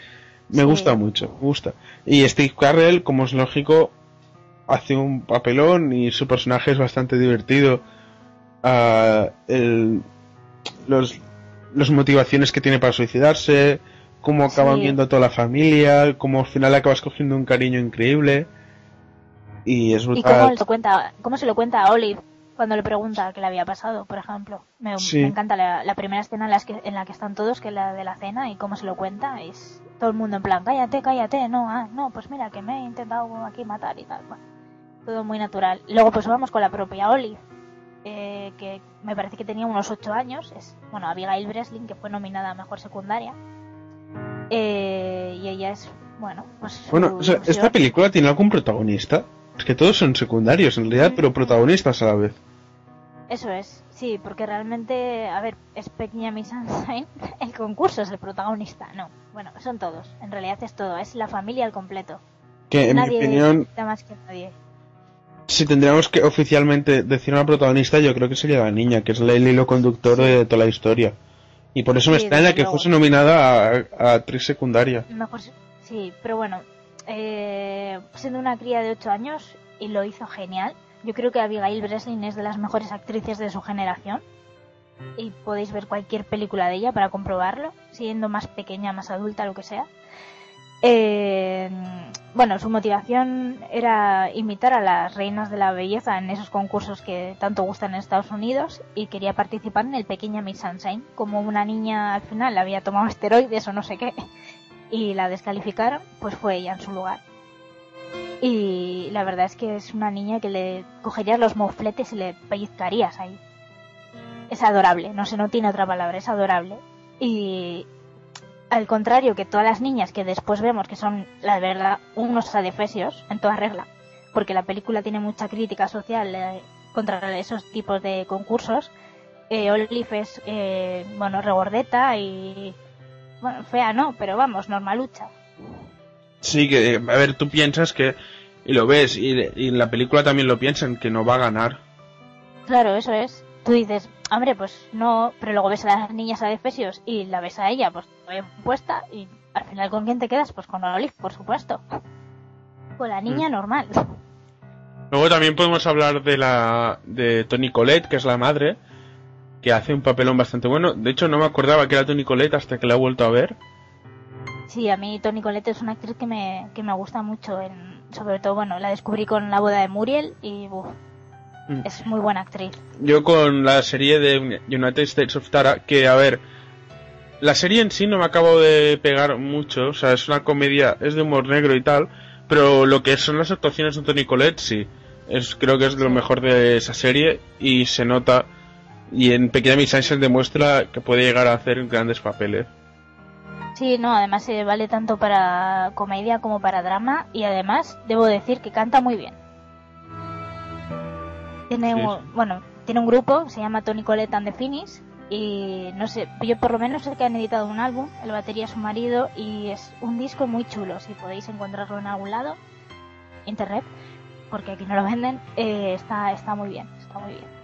me Sí. gusta mucho, me gusta. Y Steve Carrell, como es lógico, hace un papelón y su personaje es bastante divertido. El- los, las motivaciones que tiene para suicidarse, cómo acaban Sí. viendo a toda la familia, cómo al final acabas cogiendo un cariño increíble. Y es ¿Y cómo, brutal. se cuenta, cómo se lo cuenta a Olive cuando le pregunta qué le había pasado, por ejemplo? Me, Sí. me encanta la, la primera escena en, las que, en la que están todos, que es la de la cena, y cómo se lo cuenta. Es todo el mundo en plan, cállate, cállate, no, ah, no, pues mira, que me he intentado aquí matar y tal. Bueno, todo muy natural. Luego pues vamos con la propia Olive, eh, que me parece que tenía unos 8 años. Es, bueno, Abigail Breslin, que fue nominada a Mejor Secundaria. Eh, y ella es, bueno, pues... Bueno, o sea, ¿esta película tiene algún protagonista? Es que todos son secundarios en realidad, pero protagonistas a la vez. Eso es, sí, porque realmente, a ver, es Pequeña Sunshine, el concurso es el protagonista, no, bueno, son todos, en realidad es todo, es la familia al completo. Que en nadie mi opinión, más que nadie. si tendríamos que oficialmente decir una protagonista, yo creo que sería la niña, que es el hilo conductor de toda la historia. Y por eso me Sí, extraña desde que luego. fuese nominada a, a actriz secundaria. Mejor, sí, pero bueno, eh, siendo una cría de 8 años y lo hizo genial, yo creo que Abigail Breslin es de las mejores actrices de su generación. Y podéis ver cualquier película de ella para comprobarlo, siendo más pequeña, más adulta, lo que sea. Eh, bueno, su motivación era imitar a las reinas de la belleza en esos concursos que tanto gustan en Estados Unidos y quería participar en el Pequeña Miss Sunshine. Como una niña al final había tomado esteroides o no sé qué y la descalificaron, pues fue ella en su lugar. Y la verdad es que es una niña que le cogerías los mofletes y le pellizcarías ahí. Es adorable, no sé, no tiene otra palabra, es adorable. Y al contrario que todas las niñas que después vemos que son, la verdad, unos adefesios en toda regla, porque la película tiene mucha crítica social eh, contra esos tipos de concursos, eh, Olive es, eh, bueno, regordeta y, bueno, fea no, pero vamos, normalucha. Sí, que, a ver, tú piensas que, y lo ves, y, y en la película también lo piensan, que no va a ganar. Claro, eso es. Tú dices, hombre, pues no, pero luego ves a las niñas adefesios y la ves a ella, pues bien puesta, y al final con quién te quedas, pues con Olive, por supuesto. Con la niña normal. Luego también podemos hablar de la de Tony Colette, que es la madre, que hace un papelón bastante bueno. De hecho, no me acordaba que era Tony Colette hasta que la he vuelto a ver. Sí, a mí Toni Collette es una actriz que me, que me gusta mucho. En, sobre todo, bueno, la descubrí con la boda de Muriel y uf, Mm. es muy buena actriz. Yo con la serie de United States of Tara, que a ver, la serie en sí no me acabo de pegar mucho, o sea, es una comedia, es de humor negro y tal, pero lo que son las actuaciones de Tony Collette, sí, es, creo que es lo mejor de esa serie y se nota, y en Pequeña Miss Sunshine demuestra que puede llegar a hacer grandes papeles. Sí, no, además se vale tanto para comedia como para drama y además debo decir que canta muy bien. Tiene Sí, un, bueno, tiene un grupo, se llama Tony Colette and the Finish y no sé, yo por lo menos sé que han editado un álbum, el batería su marido y es un disco muy chulo, si podéis encontrarlo en algún lado, internet, porque aquí no lo venden, eh, está, está muy bien, está muy bien.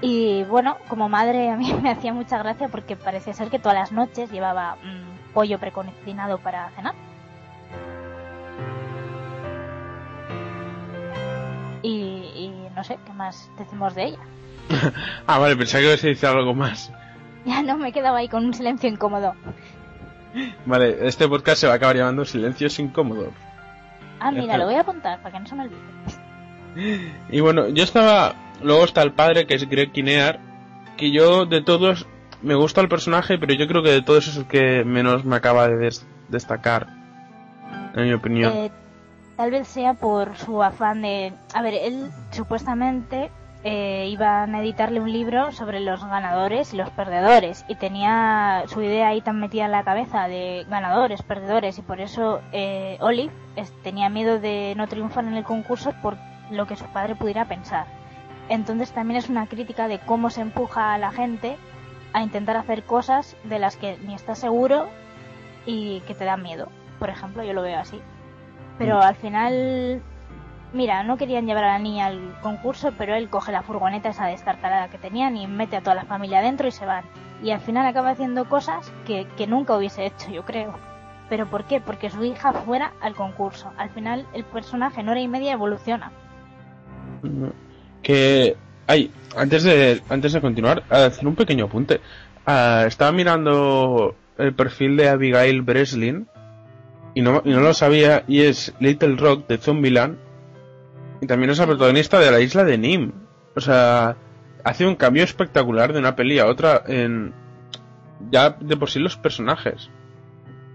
Y bueno, como madre a mí me hacía mucha gracia porque parecía ser que todas las noches llevaba mm, pollo precocinado para cenar. Y, y no sé, ¿qué más decimos de ella? ah, vale, pensaba que se dice algo más. Ya no, me he quedado ahí con un silencio incómodo. Vale, este podcast se va a acabar llamando Silencios Incómodos. Ah, mira, lo voy a apuntar para que no se me olvide. Y bueno, yo estaba. Luego está el padre, que es Greg Kinear. Que yo, de todos, me gusta el personaje, pero yo creo que de todos es el que menos me acaba de des- destacar. En mi opinión. Eh, tal vez sea por su afán de... A ver, él supuestamente eh, iban a editarle un libro sobre los ganadores y los perdedores y tenía su idea ahí tan metida en la cabeza de ganadores, perdedores y por eso eh, Olive tenía miedo de no triunfar en el concurso por lo que su padre pudiera pensar. Entonces también es una crítica de cómo se empuja a la gente a intentar hacer cosas de las que ni estás seguro y que te dan miedo. Por ejemplo, yo lo veo así. Pero al final, mira, no querían llevar a la niña al concurso, pero él coge la furgoneta esa destartalada que tenían y mete a toda la familia dentro y se van. Y al final acaba haciendo cosas que, que nunca hubiese hecho, yo creo. ¿Pero por qué? Porque su hija fuera al concurso. Al final el personaje en hora y media evoluciona. Que. Ay, antes de, antes de continuar, hacer un pequeño apunte. Ah, estaba mirando el perfil de Abigail Breslin y no, y no lo sabía, y es Little Rock de Zombieland. Y también es la protagonista de la isla de Nim. O sea, hace un cambio espectacular de una peli a otra en. Ya de por sí los personajes.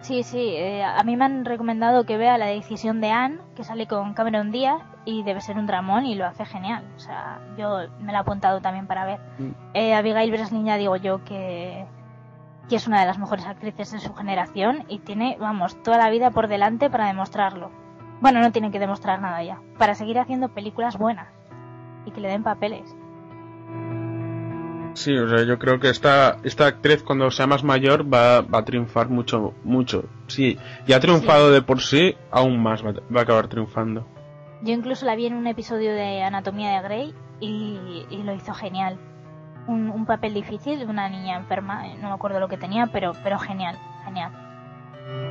Sí, sí, eh, a mí me han recomendado que vea la decisión de Anne, que sale con Cameron Díaz, y debe ser un dramón y lo hace genial. O sea, yo me la he apuntado también para ver. Mm. Eh, Abigail Breslin ya digo yo que, que es una de las mejores actrices de su generación y tiene, vamos, toda la vida por delante para demostrarlo. Bueno, no tiene que demostrar nada ya, para seguir haciendo películas buenas y que le den papeles. Sí, o sea, yo creo que esta, esta actriz cuando sea más mayor va, va a triunfar mucho, mucho. Sí, ya ha triunfado de por sí, aún más va, va a acabar triunfando. Yo incluso la vi en un episodio de Anatomía de Grey y, y lo hizo genial. Un, un papel difícil de una niña enferma, eh, no me acuerdo lo que tenía, pero, pero genial, genial.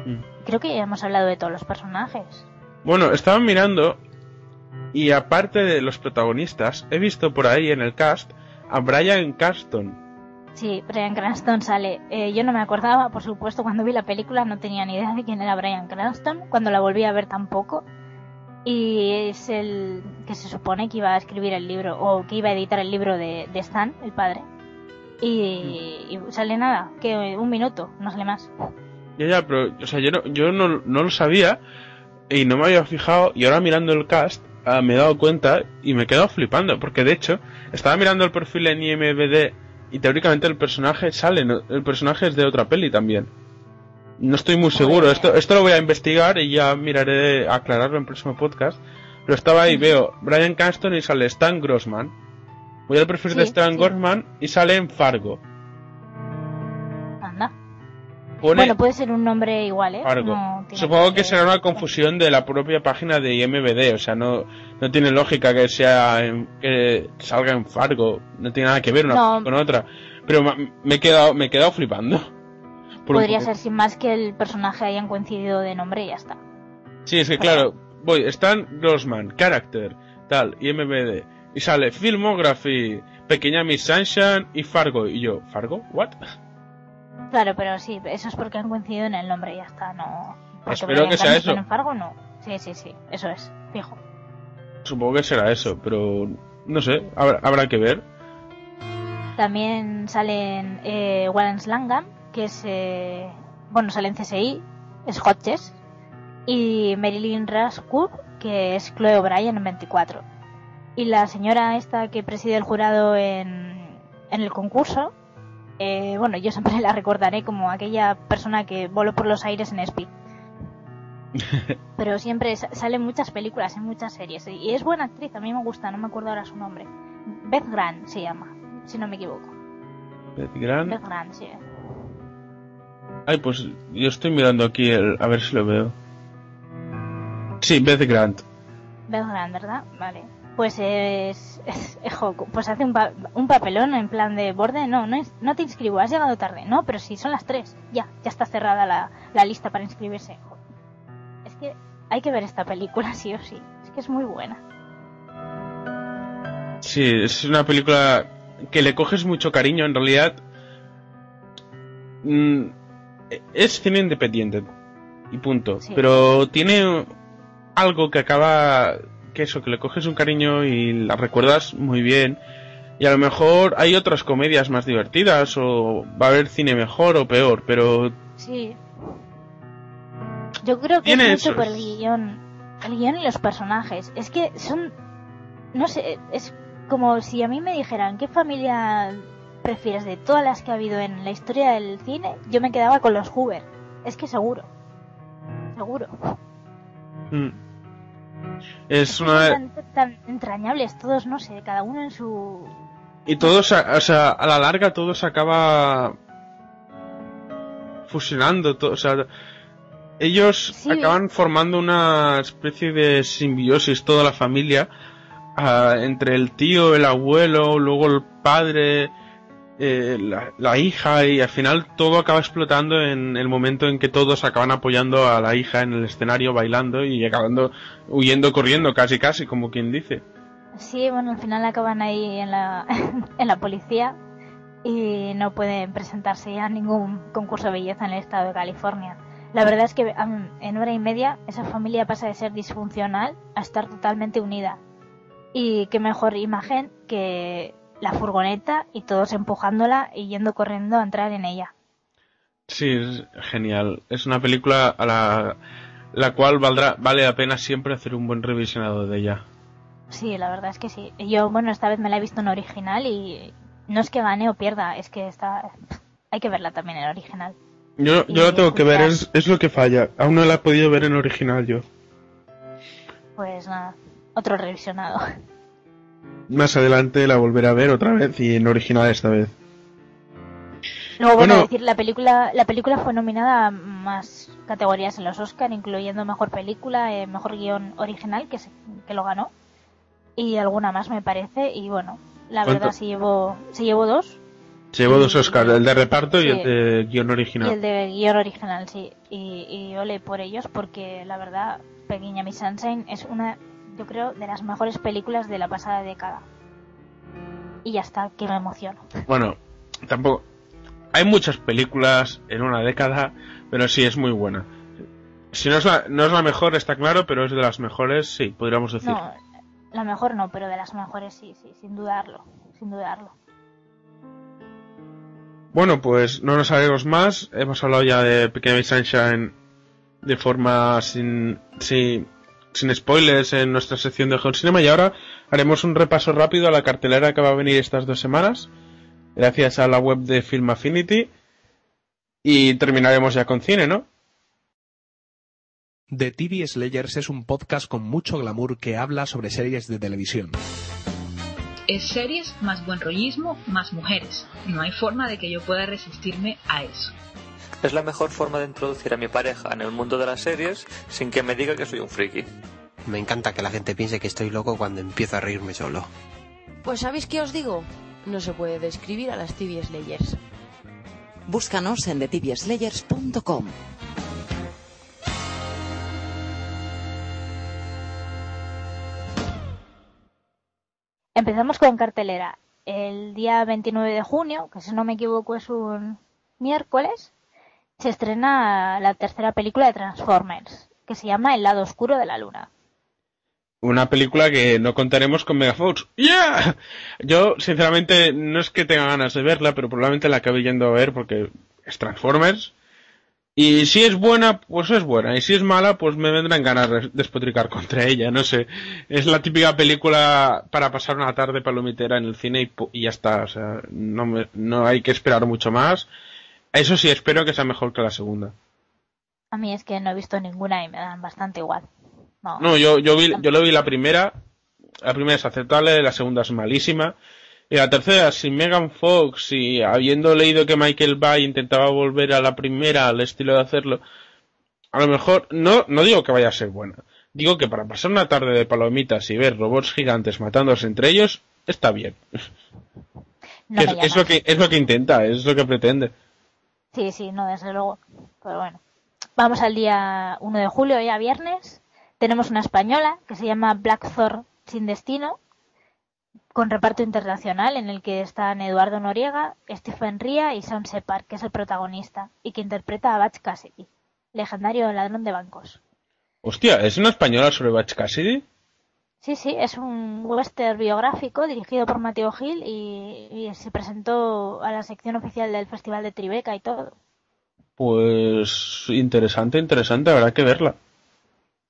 Mm. Creo que ya hemos hablado de todos los personajes. Bueno, estaba mirando y aparte de los protagonistas, he visto por ahí en el cast a Brian Carston. Sí, Brian Cranston sale. Eh, yo no me acordaba, por supuesto, cuando vi la película no tenía ni idea de quién era Brian Cranston. Cuando la volví a ver tampoco. Y es el que se supone que iba a escribir el libro, o que iba a editar el libro de, Stan, el padre. Y, sale nada, que un minuto, no sale más. Ya, ya, pero, o sea, yo no, yo no, no lo sabía y no me había fijado y ahora mirando el cast ah, me he dado cuenta y me he quedado flipando porque de hecho estaba mirando el perfil en IMBD y teóricamente el personaje sale, el personaje es de otra peli también. No estoy muy seguro, esto, esto lo voy a investigar y ya miraré de aclararlo en el próximo podcast. Pero estaba ahí, veo Brian Canston y sale Stan Grossman. Voy al perfil de Stan sí. Grossman y sale en Fargo. Anda. Pone Bueno, puede ser un nombre igual, ¿eh? Fargo. No Supongo que ser- será una confusión de la propia página de IMBD, o sea, no, no tiene lógica que sea en- que salga en Fargo, no tiene nada que ver una No. cosa con otra. Pero me he quedado, me he quedado flipando. Podría ser sin más que el personaje hayan coincidido de nombre y ya está. Sí, es que claro, voy, Stan Grossman, Character, tal, IMBD, y sale Filmography, Pequeña Miss Sunshine y Fargo, y yo, ¿Fargo? ¿What? Claro, pero sí, eso es porque han coincidido en el nombre y ya está, no. Espero que sea eso. En Fargo no. Sí, sí, sí, eso es, fijo. Supongo que será eso, pero no sé, habrá, habrá que ver. También salen eh, Wallace Langham, que es. eh, bueno, sale en CSI, es Hodges. Y Marilyn Rascour, que es Chloe O'Brien en 24. Y la señora esta que preside el jurado en, en el concurso, eh, bueno, yo siempre la recordaré como aquella persona que voló por los aires en Speed. Pero siempre sa- sale en muchas películas, en muchas series. Y es buena actriz, a mí me gusta, no me acuerdo ahora su nombre. Beth Grant se llama, si no me equivoco. Beth Grant. Beth Grant, sí. Ay, pues yo estoy mirando aquí el, a ver si lo veo. Sí, Beth Grant. Beth Grant, ¿verdad? Vale. pues es, es- ejo, pues hace un, pa- un papelón en plan de borde, no, no, es- no te inscribo, has llegado tarde, no, pero si son las tres, ya, ya está cerrada la, la lista para inscribirse. Jo, Es que hay que ver esta película sí o sí, es que es muy buena. Sí, es una película que le coges mucho cariño, en realidad. mm, es cine independiente. Y punto. Sí. Pero tiene algo que acaba. Que eso, que le coges un cariño y la recuerdas muy bien. Y a lo mejor hay otras comedias más divertidas, o va a haber cine mejor o peor, pero Sí. Yo creo que es mucho por el guion, el guion y los personajes. Es que son, no sé, es como si a mí me dijeran qué familia prefieres de todas las que ha habido en la historia del cine, yo me quedaba con los Hoover. Es que seguro, seguro. mm, es una. tan, tan entrañables todos, no sé, cada uno en su. Y todo, se- o sea, a la larga todo se acaba fusionando, todo, o sea, ellos Sí. acaban formando una especie de simbiosis, toda la familia, ah, entre el tío, el abuelo, luego el padre, eh, la, hija, y al final todo acaba explotando en el momento en que todos acaban apoyando a la hija en el escenario, bailando y acabando huyendo, corriendo, casi casi, como quien dice. Sí, bueno, al final acaban ahí en la, en la policía y no pueden presentarse a ningún concurso de belleza en el estado de California. La verdad es que en hora y media esa familia pasa de ser disfuncional a estar totalmente unida. Y qué mejor imagen que la furgoneta y todos empujándola y yendo corriendo a entrar en ella. Sí, es genial. Es una película a la, la cual valdrá, vale la pena siempre hacer un buen revisionado de ella. Sí, la verdad es que sí. Yo, bueno, esta vez me la he visto en original y no es que gane o pierda, es que está... Hay que verla también en original. Yo, yo la tengo que ver, es, es lo que falla. Aún no la he podido ver en original yo. Pues nada, otro revisionado. Más adelante la volveré a ver otra vez y en original esta vez. Luego, bueno, Bueno. decir, la película, la película fue nominada a más categorías en los Oscar, incluyendo Mejor Película, eh, Mejor Guión Original, que, se- que lo ganó, y alguna más me parece, y bueno, la ¿Cuánto? verdad se llevó, se llevó dos, Se llevó dos Y- Oscars, el de reparto y el de guion y original. el de guion original, sí, y, y ole por ellos, porque la verdad, Pequeña Miss Sunshine es una, yo creo, de las mejores películas de la pasada década. Y ya está, que me emociono. Bueno, tampoco... Hay muchas películas en una década, pero sí es muy buena. Si no es la, no es la mejor, está claro, pero es de las mejores, sí, podríamos decir. No, la mejor no, pero de las mejores sí, sí, sin dudarlo, sin dudarlo. Bueno, pues no nos haremos más. Hemos hablado ya de Pequeña Miss Sunshine de forma sin, sin, sin spoilers en nuestra sección de Home Cinema y ahora haremos un repaso rápido a la cartelera que va a venir estas dos semanas gracias a la web de Film Affinity y terminaremos ya con cine, ¿no? The TV Slayers es un podcast con mucho glamour que habla sobre series de televisión. Es series más buen rollismo más mujeres. No hay forma de que yo pueda resistirme a eso. Es la mejor forma de introducir a mi pareja en el mundo de las series sin que me diga que soy un friki. Me encanta que la gente piense que estoy loco cuando empiezo a reírme solo. Pues ¿sabéis qué os digo? No se puede describir a las TV Slayers. Búscanos en thetibiaslayers.com. Empezamos con cartelera. El día 29 de junio, que si no me equivoco es un miércoles, se estrena la tercera película de Transformers, que se llama El lado oscuro de la luna. Una película que no contaremos con Megafox. ¡Yeah! Yo, sinceramente, no es que tenga ganas de verla, pero probablemente la acabe yendo a ver porque es Transformers. Y si es buena, pues es buena. Y si es mala, pues me vendrán ganas de despotricar contra ella. No sé. Es la típica película para pasar una tarde palomitera en el cine y, y ya está. O sea, no, me- no hay que esperar mucho más. Eso sí, espero que sea mejor que la segunda. A mí es que no he visto ninguna y me dan bastante igual. No, No, yo, yo vi, yo lo vi la primera. La primera es aceptable, la segunda es malísima. Y la tercera, sin Megan Fox y habiendo leído que Michael Bay intentaba volver a la primera, al estilo de hacerlo, a lo mejor, no, no digo que vaya a ser buena, Digo que para pasar una tarde de palomitas y ver robots gigantes matándose entre ellos, está bien. No es, lo que, es lo que intenta, es lo que pretende. Sí, sí, no, desde luego. Pero bueno. Vamos al día 1 de julio, ya viernes. Tenemos una española que se llama Blackthorn sin destino, con reparto internacional en el que están Eduardo Noriega, Stephen Ria y Sam Separ, que es el protagonista, y que interpreta a Batch Cassidy, legendario ladrón de bancos. Hostia, ¿es una española sobre Batch Cassidy? Sí, sí, es un western biográfico dirigido por Mateo Gil y, y se presentó a la sección oficial del Festival de Tribeca y todo. Pues interesante, interesante, habrá que verla.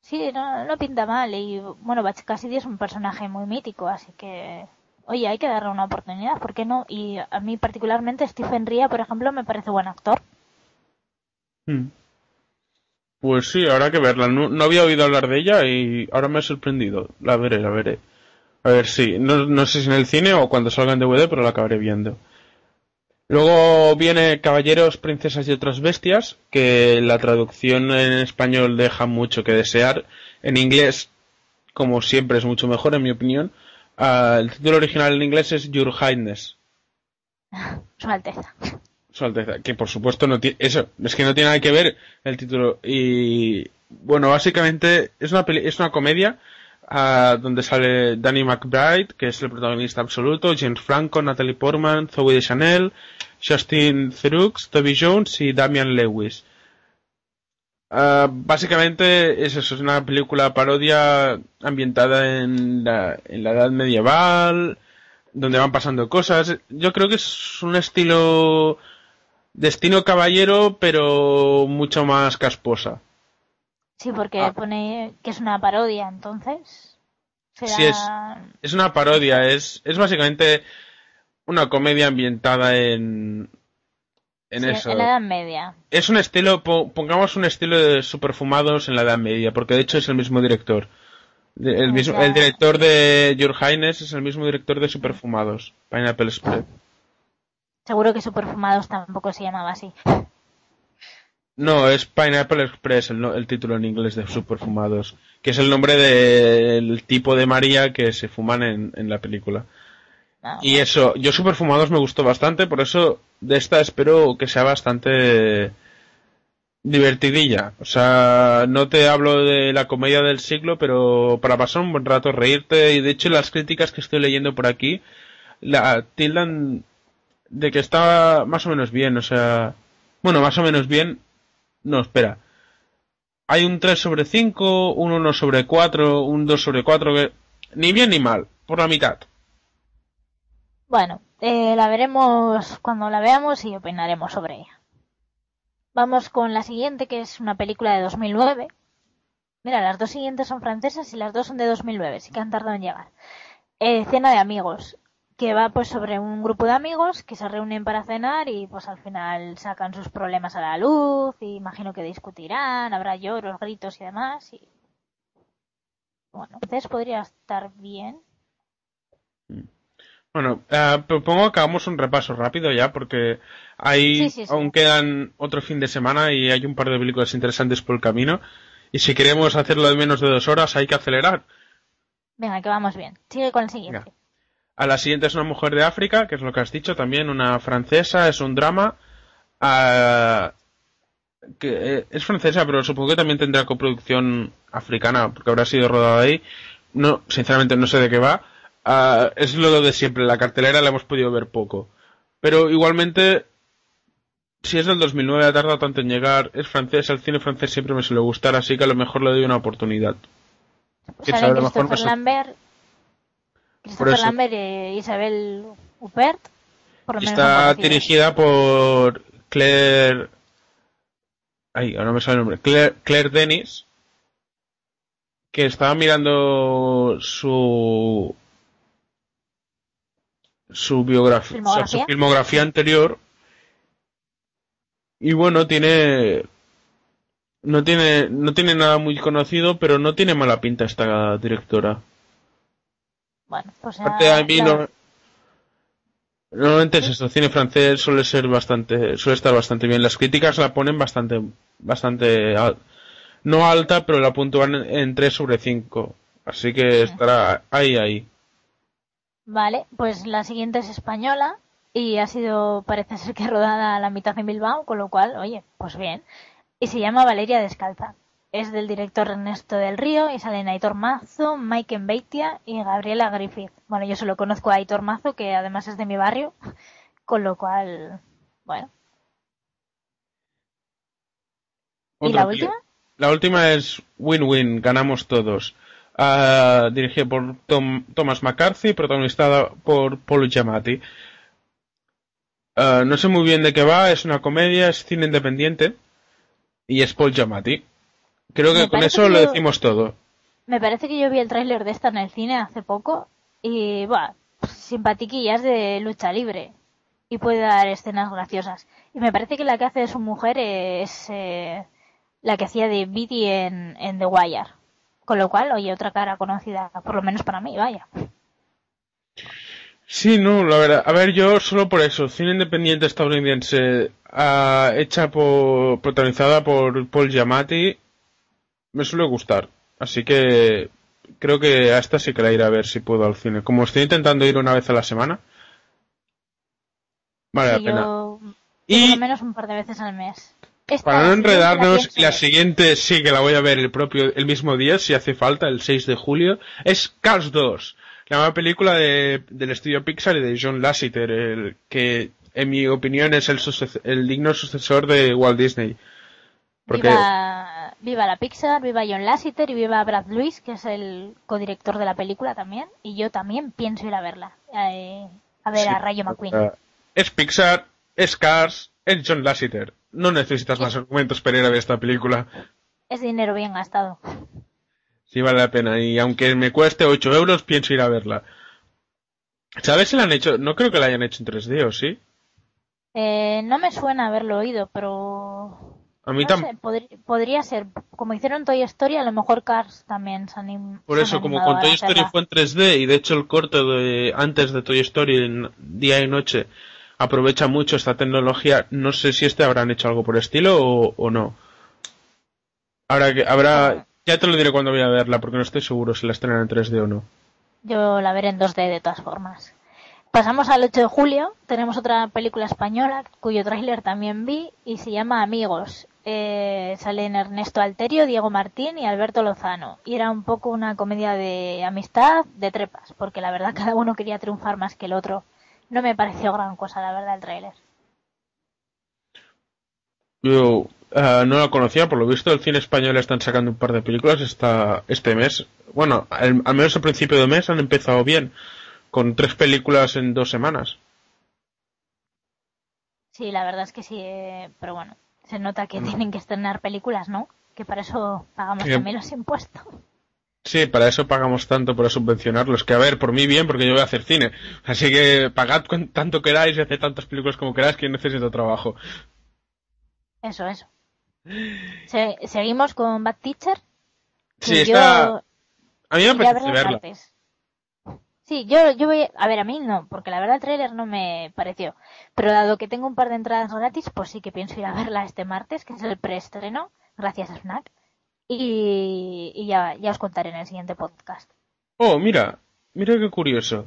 Sí, no, no pinta mal. Y bueno, Batch Cassidy es un personaje muy mítico, así que. Oye, hay que darle una oportunidad, ¿por qué no? Y a mí, particularmente, Stephen Ria, por ejemplo, me parece buen actor. Hmm. Pues sí, habrá que verla. No, había oído hablar de ella y ahora me ha sorprendido. La veré, la veré. A ver, sí. No, no sé si en el cine o cuando salga en DVD, pero la acabaré viendo. Luego viene Caballeros, Princesas y otras bestias, que la traducción en español deja mucho que desear. En inglés, como siempre, es mucho mejor, en mi opinión. Ah, el título original en inglés es Your Highness. Su Alteza. Su Alteza, que por supuesto no tiene, eso, es que no tiene nada que ver el título. Y bueno, básicamente es una peli- es una comedia ah, donde sale Danny McBride, que es el protagonista absoluto, James Franco, Natalie Portman, Zoe de Chanel, Justin Theroux, Toby Jones y Damian Lewis. Ah, básicamente es eso, es una película parodia ambientada en la, en la edad medieval, donde van pasando cosas. Yo creo que es un estilo Destino Caballero, pero mucho más casposa. Sí, porque Ah. pone que es una parodia, entonces. Será... Sí, es- Es una parodia, es, es básicamente una comedia ambientada en, en sí, eso. en la Edad Media. Es un estilo, po- pongamos un estilo de superfumados en la Edad Media, porque de hecho es el mismo director. El, Ah, mismo, el director de Your Highness es el mismo director de Superfumados, Pineapple Spread. Seguro que Superfumados tampoco se llamaba así. No, es Pineapple Express el, no- el título en inglés de Superfumados, que es el nombre del tipo de María que se fuman en, en la película. Ah, Y eso, yo Superfumados me gustó bastante, por eso de esta espero que sea bastante divertidilla. O sea, no te hablo de la comedia del siglo, pero para pasar un buen rato, reírte, y de hecho las críticas que estoy leyendo por aquí, la tildan de que está más o menos bien, o sea, bueno, más o menos bien, no, espera. Hay un 3 sobre 5, un 1 sobre 4, un 2 sobre 4, que ni bien ni mal, por la mitad. Bueno, eh, la veremos cuando la veamos y opinaremos sobre ella. Vamos con la siguiente, que es una película de 2009. Mira, las dos siguientes son francesas y las dos son de 2009, sí que han tardado en llegar. Eh, Cena de amigos, que va pues sobre un grupo de amigos que se reúnen para cenar y pues al final sacan sus problemas a la luz y imagino que discutirán, habrá lloros, gritos y demás. Y... Bueno, entonces podría estar bien. Bueno, eh, propongo que hagamos un repaso rápido ya, porque ahí Sí, sí, sí. aún quedan otro fin de semana y hay un par de películas interesantes por el camino. Y si queremos hacerlo de menos de dos horas, hay que acelerar. Venga, que vamos bien. Sigue con el siguiente. Venga. A la siguiente es una mujer de África, que es lo que has dicho también, una francesa, es un drama. ah, que eh, es francesa, pero supongo que también tendrá coproducción africana, porque habrá sido rodada ahí. No, sinceramente no sé de qué va. Ah, es lo de siempre, la cartelera la hemos podido ver poco. Pero igualmente, si es del 2009, ha tardado tanto en llegar, es francés, el cine francés siempre me suele gustar, así que a lo mejor le doy una oportunidad. Que Sale a lo mejor Christopher Lambert, Christopher eso. Lambert e Isabel Huppert. Por lo menos Está dirigida por Claire. Ay, ahora no me sale el nombre. Claire, Claire Denis. Que estaba mirando su. Su biografía. o sea, su ¿Filmografía? filmografía anterior. Y bueno, tiene. No tiene, no tiene nada muy conocido, pero no tiene mala pinta esta directora. Bueno, pues Aparte, a mí ya- no- Normalmente el cine francés suele ser bastante, suele estar bastante bien. Las críticas la ponen bastante, bastante, al- no alta, pero la puntúan en, en 3 sobre 5. Así que estará ahí, ahí. Vale, pues la siguiente es española y ha sido, parece ser que rodada a la mitad en Bilbao, con lo cual, oye, pues bien. Y se llama Valeria Descalza. Es del director Ernesto del Río y sale Aitor Mazo, Mike Beitia y Gabriela Griffith. Bueno, yo solo conozco a Aitor Mazo, que además es de mi barrio, con lo cual, bueno. ¿Y la última? La última es Win-Win, ganamos todos. Ah, dirigida por Tom- Thomas McCarthy, protagonizada por Paul Giamatti. Ah, no sé muy bien de qué va, es una comedia, es cine independiente y es Paul Giamatti. Creo que Me con eso que lo yo- decimos todo. Me parece que yo vi el tráiler de esta en el cine hace poco y, bueno, simpatiquillas de lucha libre y puede dar escenas graciosas. Y me parece que la que hace de su mujer es eh, la que hacía de Biddy en, en The Wire. Con lo cual, oye, otra cara conocida, por lo menos para mí, vaya. Sí, no, la verdad. A ver, yo solo por eso, cine independiente estadounidense, ah, hecha por, protagonizada por Paul Giamatti, me suele gustar. Así que creo que a esta sí que la iré a ver si puedo al cine. Como estoy intentando ir una vez a la semana, vale Sí, la pena. yo, Y- lo menos un par de veces al mes. Esta Para no la enredarnos, la ver. siguiente sí que la voy a ver el propio, el mismo día, si hace falta, el 6 de julio, es Cars 2, la nueva película de, del estudio Pixar y de John Lasseter, el que en mi opinión es el, el digno sucesor de Walt Disney. Porque Viva, viva la Pixar, viva John Lasseter y viva Brad Lewis, que es el codirector de la película también. Y yo también pienso ir a verla. eh, a ver Sí, a Rayo McQueen. es Pixar, es Cars, es John Lasseter. No necesitas más argumentos para ir a ver esta película. Es dinero bien gastado. Sí vale la pena. Y aunque me cueste 8 euros, pienso ir a verla. ¿Sabes si la han hecho? No creo que la hayan hecho en 3D, ¿o sí? Eh, no me suena haberlo oído, pero... A mí no sé, podría ser. Como hicieron Toy Story, a lo mejor Cars también se anim- Por eso, como con Toy Story fue en 3D y de hecho el corte de antes de Toy Story en día y noche aprovecha mucho esta tecnología, no sé si este habrán hecho algo por estilo o, o no. Ahora que habrá, ya te lo diré cuando voy a verla porque no estoy seguro si la estrenan en 3D o no. Yo la veré en 2D de todas formas. Pasamos al 8 de julio. Tenemos otra película española cuyo tráiler también vi y se llama Amigos. Eh, salen Ernesto Alterio, Diego Martín y Alberto Lozano. Y era un poco una comedia de amistad, de trepas, porque la verdad cada uno quería triunfar más que el otro. No me pareció gran cosa, la verdad, el tráiler. Yo ah, no la conocía, por lo visto el cine español están sacando un par de películas esta, este mes. Bueno, al, al menos al principio de mes han empezado bien, con tres películas en dos semanas. Sí, la verdad es que sí, eh, pero bueno, se nota que tienen que estrenar películas, ¿no? Que para eso pagamos Sí. también los impuestos. Sí, para eso pagamos tanto, para subvencionarlos. Que a ver, por mí bien, porque yo voy a hacer cine. Así que pagad tanto queráis y haced tantas películas como queráis que yo necesito trabajo. Eso, eso. Se- seguimos con Bad Teacher. Sí, está... yo A mí me apetece verla. Sí, yo, yo voy, a ver, a mí no, porque la verdad el tráiler no me pareció. Pero dado que tengo un par de entradas gratis, pues sí que pienso ir a verla este martes, que es el preestreno, gracias a Snack. Y, y ya, ya os contaré en el siguiente podcast. Oh, mira, mira qué curioso.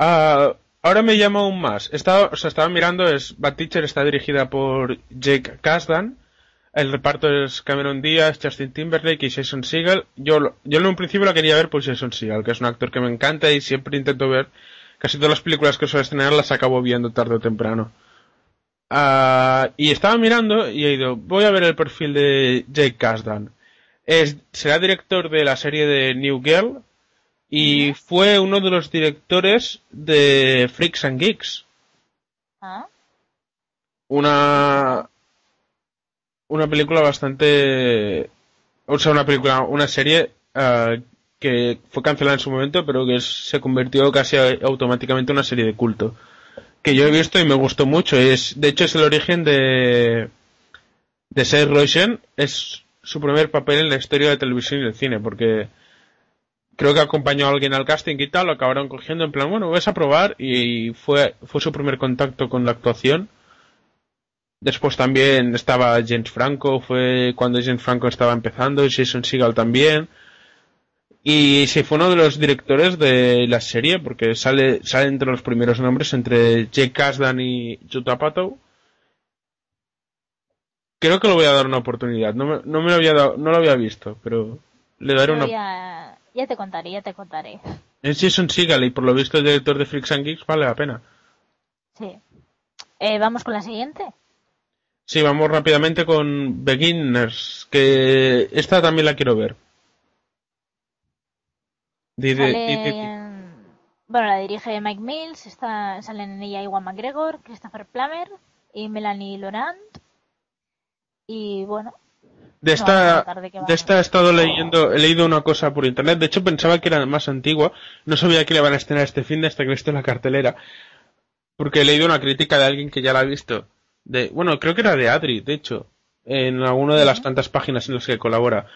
Ah, ahora me llama aún más. Estaba, o sea, estaba mirando, es Bad Teacher está dirigida por Jake Kasdan. El reparto es Cameron Díaz, Justin Timberlake y Jason Segel. Yo, yo en un principio la quería ver por Jason Segel, que es un actor que me encanta y siempre intento ver. Casi todas las películas que suele estrenar las acabo viendo tarde o temprano. Ah, y estaba mirando y he ido, voy a ver el perfil de Jake Kasdan. Es, será director de la serie de New Girl, y fue uno de los directores de Freaks and Geeks, ¿Ah? una una película bastante o sea, una película, una serie ah, que fue cancelada en su momento, pero que se convirtió casi automáticamente en una serie de culto. Que yo he visto y me gustó mucho. Es, de hecho, es el origen de de Seth Rogen. Es su primer papel en la historia de televisión y del cine, porque creo que acompañó a alguien al casting y tal, lo acabaron cogiendo en plan, bueno, vas a probar y fue, fue su primer contacto con la actuación Después también estaba James Franco, fue cuando James Franco estaba empezando, y Jason Seagal también. Y sí, fue uno de los directores de la serie, porque sale, sale entre los primeros nombres, entre Jake Kasdan y Judd Apatow. Creo que lo voy a dar una oportunidad. No me, no me lo había dado, no lo había visto, pero le daré una. ya, ya te contaré, ya te contaré. Es Jason Seagal y por lo visto el director de Freaks and Geeks vale la pena. Sí. Eh, Vamos con la siguiente. Sí, vamos rápidamente con Beginners, que esta también la quiero ver. Sale en- Bueno, la dirige Mike Mills, está, salen en ella Iwan McGregor, Christopher Plummer y Melanie Laurent. Y bueno, De esta, de de he estado leyendo, he leído una cosa por internet, de hecho pensaba que era más antigua, no sabía que le van a estrenar este fin de hasta que he visto la cartelera, porque he leído una crítica de alguien que ya la ha visto, de, bueno, creo que era de Adri, de hecho, en alguna de las tantas páginas en las que colabora,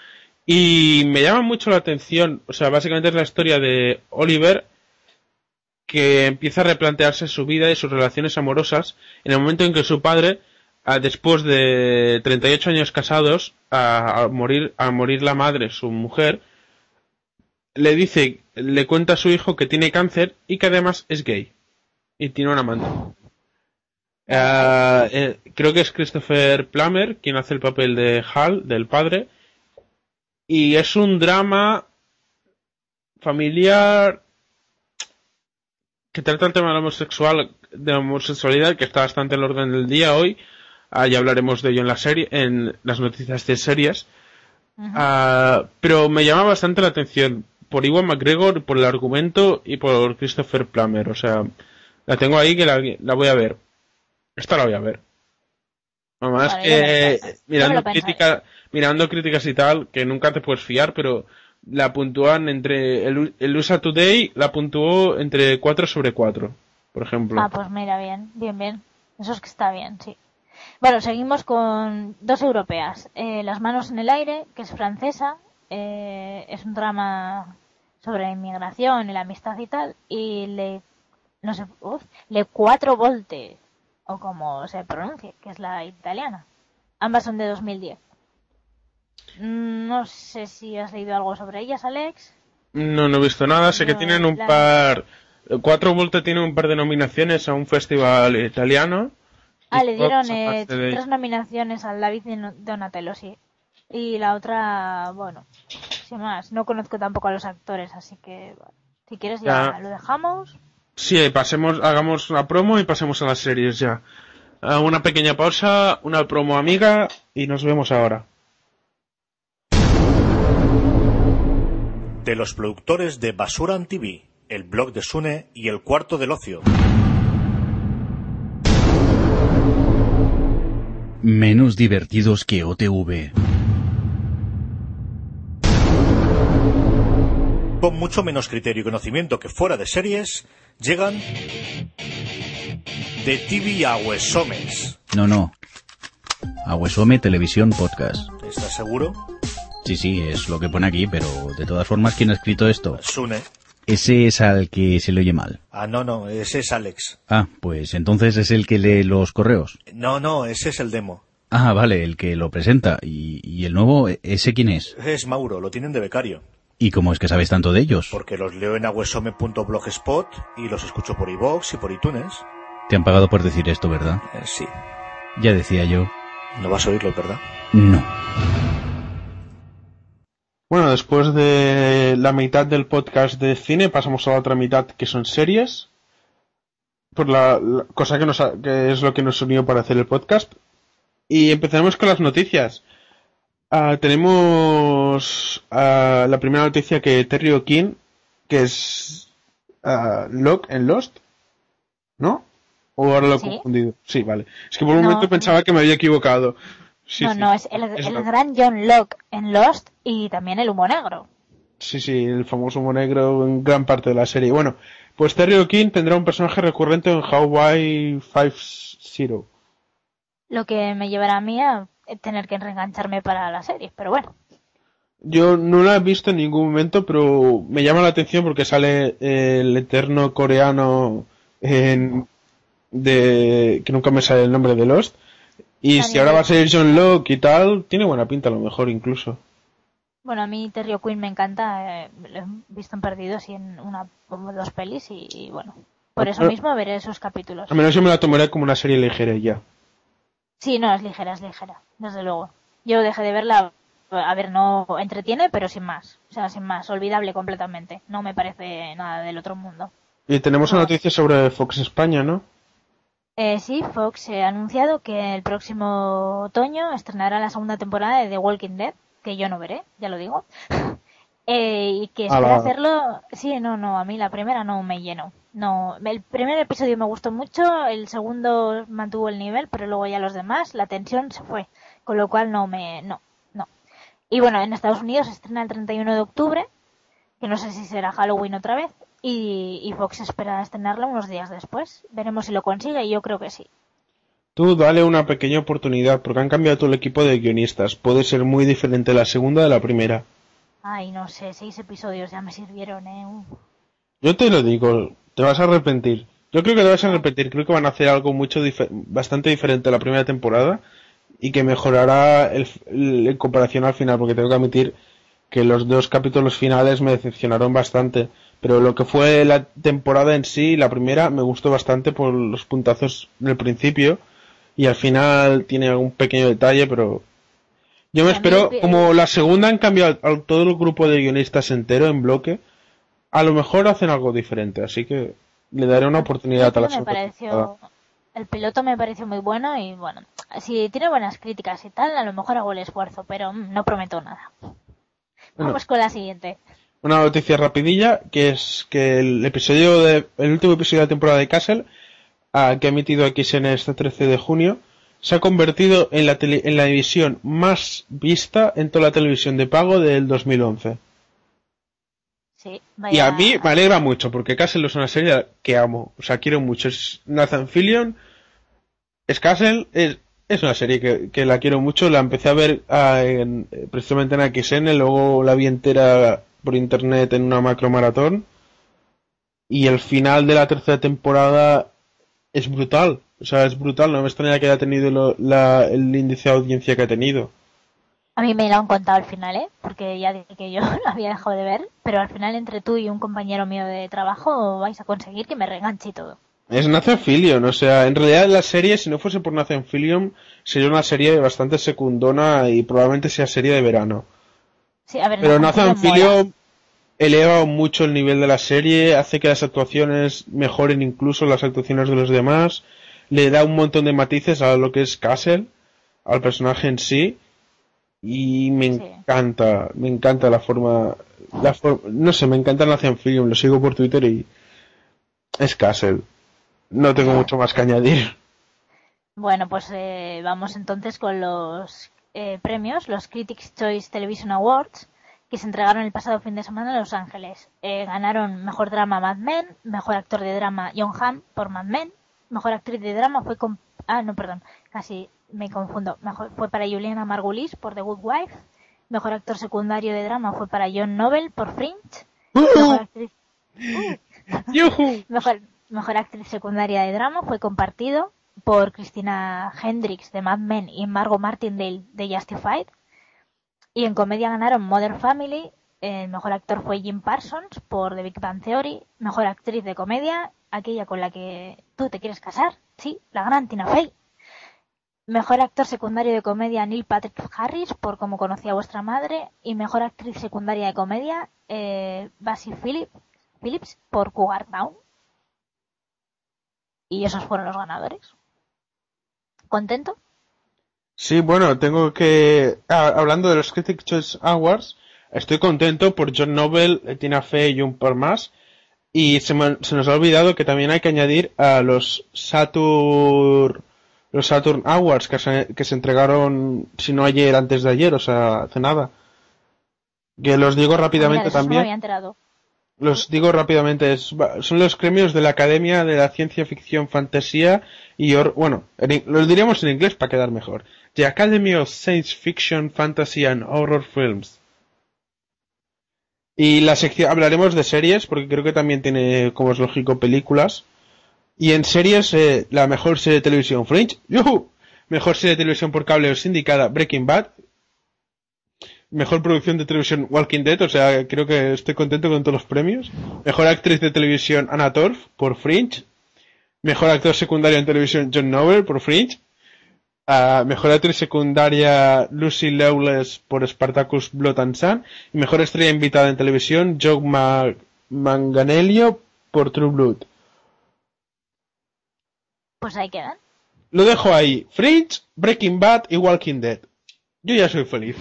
y me llama mucho la atención, o sea, básicamente es la historia de Oliver, que empieza a replantearse su vida y sus relaciones amorosas en el momento en que su padre, después de 38 años casados, a, a morir, a morir la madre, su mujer, le dice, le cuenta a su hijo que tiene cáncer y que además es gay. Y tiene un amante. Ah, eh, creo que es Christopher Plummer quien hace el papel de Hal, del padre. Y es un drama familiar que trata el tema de la homosexual, de la homosexualidad, que está bastante en el orden del día hoy. Ah, ya hablaremos de ello en la serie, en las noticias de series. Ah, pero me llama bastante la atención por Iwan McGregor, por el argumento y por Christopher Plummer. O sea, la tengo ahí que la, la voy a ver. Esta la voy a ver. Además Vale, que mirando crítica, mirando críticas y tal, que nunca te puedes fiar, pero la puntúan entre el, el USA Today la puntuó entre 4 sobre 4, por ejemplo. Ah, pues mira, bien, bien, bien. Eso es que está bien, sí. Bueno, seguimos con dos europeas. Eh, Las manos en el aire, que es francesa, eh, es un drama sobre la inmigración y la amistad y tal, y le, no sé, uf, le cuatro volte, o como se pronuncie, que es la italiana. Ambas son de 2010. Mm, No sé si has leído algo sobre ellas, Alex. No, no he visto nada. Sé que tienen un la- par. Cuatro Volte tiene un par de nominaciones a un festival italiano. Ah, le dieron eh, de- tres nominaciones al David Donatello, sí. Y la otra, bueno, sin más. No conozco tampoco a los actores, así que bueno, si quieres ya Ya. lo dejamos. Sí, pasemos, hagamos la promo y pasemos a las series ya. Ah, una pequeña pausa, una promo amiga y nos vemos ahora. De los productores de Basuran TV, el blog de Sune y el cuarto del ocio. Menos divertidos que OTV. Con mucho menos criterio y conocimiento que fuera de series, llegan de TV a Huesomes. No, no. Aguesome Televisión Podcast. ¿Estás seguro? Sí, sí, es lo que pone aquí, pero de todas formas, ¿quién ha escrito esto? Sune. Ese es al que se le oye mal. Ah, no, no, ese es Alex. Ah, pues entonces es el que lee los correos. No, no, ese es el demo. Ah, vale, el que lo presenta. ¿Y, y el nuevo, ese quién es? Es Mauro, lo tienen de becario. ¿Y cómo es que sabes tanto de ellos? Porque los leo en aguesome.blogspot y los escucho por iVoox y por iTunes. Te han pagado por decir esto, ¿verdad? Eh, sí. Ya decía yo. No vas a oírlo, ¿verdad? No. Bueno, después de la mitad del podcast de cine, pasamos a la otra mitad que son series. Por la, la cosa que, nos ha- que es lo que nos unió para hacer el podcast. Y empezaremos con las noticias. Ah, tenemos ah, la primera noticia que Terry O'Keefe, que es ah, Locke en Lost, ¿no? ¿O ahora lo he Sí. confundido? Sí, vale. Es que por un No, momento pensaba que me había equivocado. Sí, no, sí. no, es el, Es el Locke. gran John Locke en Lost y también el humo negro. Sí, sí, el famoso humo negro en gran parte de la serie. Bueno, pues Terry O'Keefe tendrá un personaje recurrente en Hawaii Five-Zero. Lo que me llevará a mí a tener que reengancharme para la serie, pero bueno. Yo no la he visto en ningún momento, pero me llama la atención porque sale el eterno coreano en, de que nunca me sale el nombre de Lost, Y si ahora va a ser John Locke y tal, tiene buena pinta a lo mejor incluso. Bueno, a mí Terry O'Quinn me encanta, eh, lo he visto en Perdidos y en una o dos pelis y, y bueno, por eso Pero- mismo veré esos capítulos. Al menos yo me la tomaré como una serie ligera ya. Sí, no, es ligera, es ligera, desde luego. Yo dejé de verla, a ver, no entretiene, pero sin más. O sea, sin más, olvidable completamente. No me parece nada del otro mundo. Y tenemos una noticia sobre Fox España, ¿no? Eh, sí, Fox ha anunciado que el próximo otoño estrenará la segunda temporada de The Walking Dead, que yo no veré, ya lo digo. Eh, y que espera Ala. hacerlo. Sí, no, no, a mí la primera no me llenó. No, el primer episodio me gustó mucho, el segundo mantuvo el nivel, pero luego ya los demás, la tensión se fue. Con lo cual no me. No, no. Y bueno, en Estados Unidos se estrena el 31 de octubre, que no sé si será Halloween otra vez, y, y Fox espera estrenarla unos días después. Veremos si lo consigue y yo creo que sí. Tú dale una pequeña oportunidad porque han cambiado todo el equipo de guionistas. Puede ser muy diferente la segunda de la primera. Ay, no sé, seis episodios ya me sirvieron, eh. Uf. Yo te lo digo, te vas a arrepentir. Yo creo que te vas a arrepentir. Creo que van a hacer algo mucho bastante diferente a la primera temporada y que mejorará el, el- en comparación al final, porque tengo que admitir que los dos capítulos finales me decepcionaron bastante. Pero lo que fue la temporada en sí, la primera, me gustó bastante por los puntazos del principio y al final tiene algún pequeño detalle, pero yo me espero, como la segunda han cambiado a todo el grupo de guionistas entero en bloque, a lo mejor hacen algo diferente, así que le daré una oportunidad a la segunda pareció, el piloto me pareció muy bueno y bueno, si tiene buenas críticas y tal, a lo mejor hago el esfuerzo, pero mm, no prometo nada. Bueno. Vamos con la siguiente. Una noticia rapidilla, que es que el episodio de, el último episodio de la temporada de Castle, ah, que ha emitido XN este 13 de junio, se ha convertido en la, tele- en la emisión más vista en toda la televisión de pago del 2011. Sí, Y vaya- a mí me alegra mucho, porque Castle es una serie que amo, o sea, quiero mucho. Es Nathan Fillion, es Castle, es, es una serie que, que la quiero mucho, la empecé a ver ah, en- eh, precisamente en XN, luego la vi entera por internet en una macro maratón, y el final de la tercera temporada es brutal, o sea, es brutal, no me extraña que haya tenido lo- la- el índice de audiencia que ha tenido. A mí me lo han contado al final, ¿eh? Porque ya dije que yo lo había dejado de ver, pero al final entre tú y un compañero mío de trabajo vais a conseguir que me reenganche y todo. Es Nathan Fillion, o sea, en realidad la serie, si no fuese por Nathan Fillion, sería una serie bastante secundona y probablemente sea serie de verano. Sí, a ver, Pero Nathan Nathan. Fillion eleva mucho el nivel de la serie, hace que las actuaciones mejoren incluso las actuaciones de los demás, le da un montón de matices a lo que es Castle, al personaje en sí, y me encanta, me encanta la forma, la for- no sé, me encanta Fillion, lo sigo por Twitter y es Castle. No tengo mucho más que añadir. Bueno, pues eh, vamos entonces con los eh, premios, los Critics' Choice Television Awards, que se entregaron el pasado fin de semana en Los Ángeles. Eh, ganaron Mejor Drama Mad Men, Mejor Actor de Drama John Hamm por Mad Men, Mejor Actriz de Drama fue con... Ah, no, perdón, casi me confundo. Mejor fue para Juliana Margulis por The Good Wife, Mejor Actor Secundario de Drama fue para John Noble por Fringe, Mejor Actriz... Mejor, mejor actriz secundaria de drama fue compartido por Christina Hendricks de Mad Men y Margot Martindale de Justified. Y en comedia ganaron Mother Family. El mejor actor fue Jim Parsons por The Big Bang Theory. Mejor actriz de comedia, aquella con la que tú te quieres casar. Sí, la gran Tina Fey. Mejor actor secundario de comedia Neil Patrick Harris por Como conocí a vuestra madre. Y mejor actriz secundaria de comedia eh, Basie Phillips, por Cougar Town. Y esos fueron los ganadores. ¿Contento? Sí, bueno, tengo que... ah, hablando de los Critics Choice Awards, estoy contento por John Noble, eh, Tina Fey y un par más. Y se, me- se nos ha olvidado que también hay que añadir a los Saturn, los Saturn Awards que se, que se entregaron, si no ayer, antes de ayer, o sea, hace nada. Que los digo rápidamente Mira, me también. había. Los digo rápidamente, es- son los premios de la Academia de la Ciencia Ficción, Fantasía y Hor- bueno, en los diríamos en inglés para quedar mejor. The Academy of Science Fiction, Fantasy and Horror Films. Y la sección hablaremos de series porque creo que también tiene, como es lógico, películas. Y en series, eh, la mejor serie de televisión, Fringe, ¡yujú! Mejor serie de televisión por cable o sindicada, Breaking Bad. Mejor producción de televisión, Walking Dead. O sea, creo que estoy contento con todos los premios. Mejor actriz de televisión, Anna Torf, por Fringe. Mejor actor secundario en televisión, John Noble, por Fringe. Ah, mejor actriz secundaria, Lucy Lawless, por Spartacus Blood and Sun. Y mejor estrella invitada en televisión, Joe Ma- Manganello, por True Blood. Pues ahí quedan. Lo dejo ahí. Fringe, Breaking Bad y Walking Dead. Yo ya soy feliz.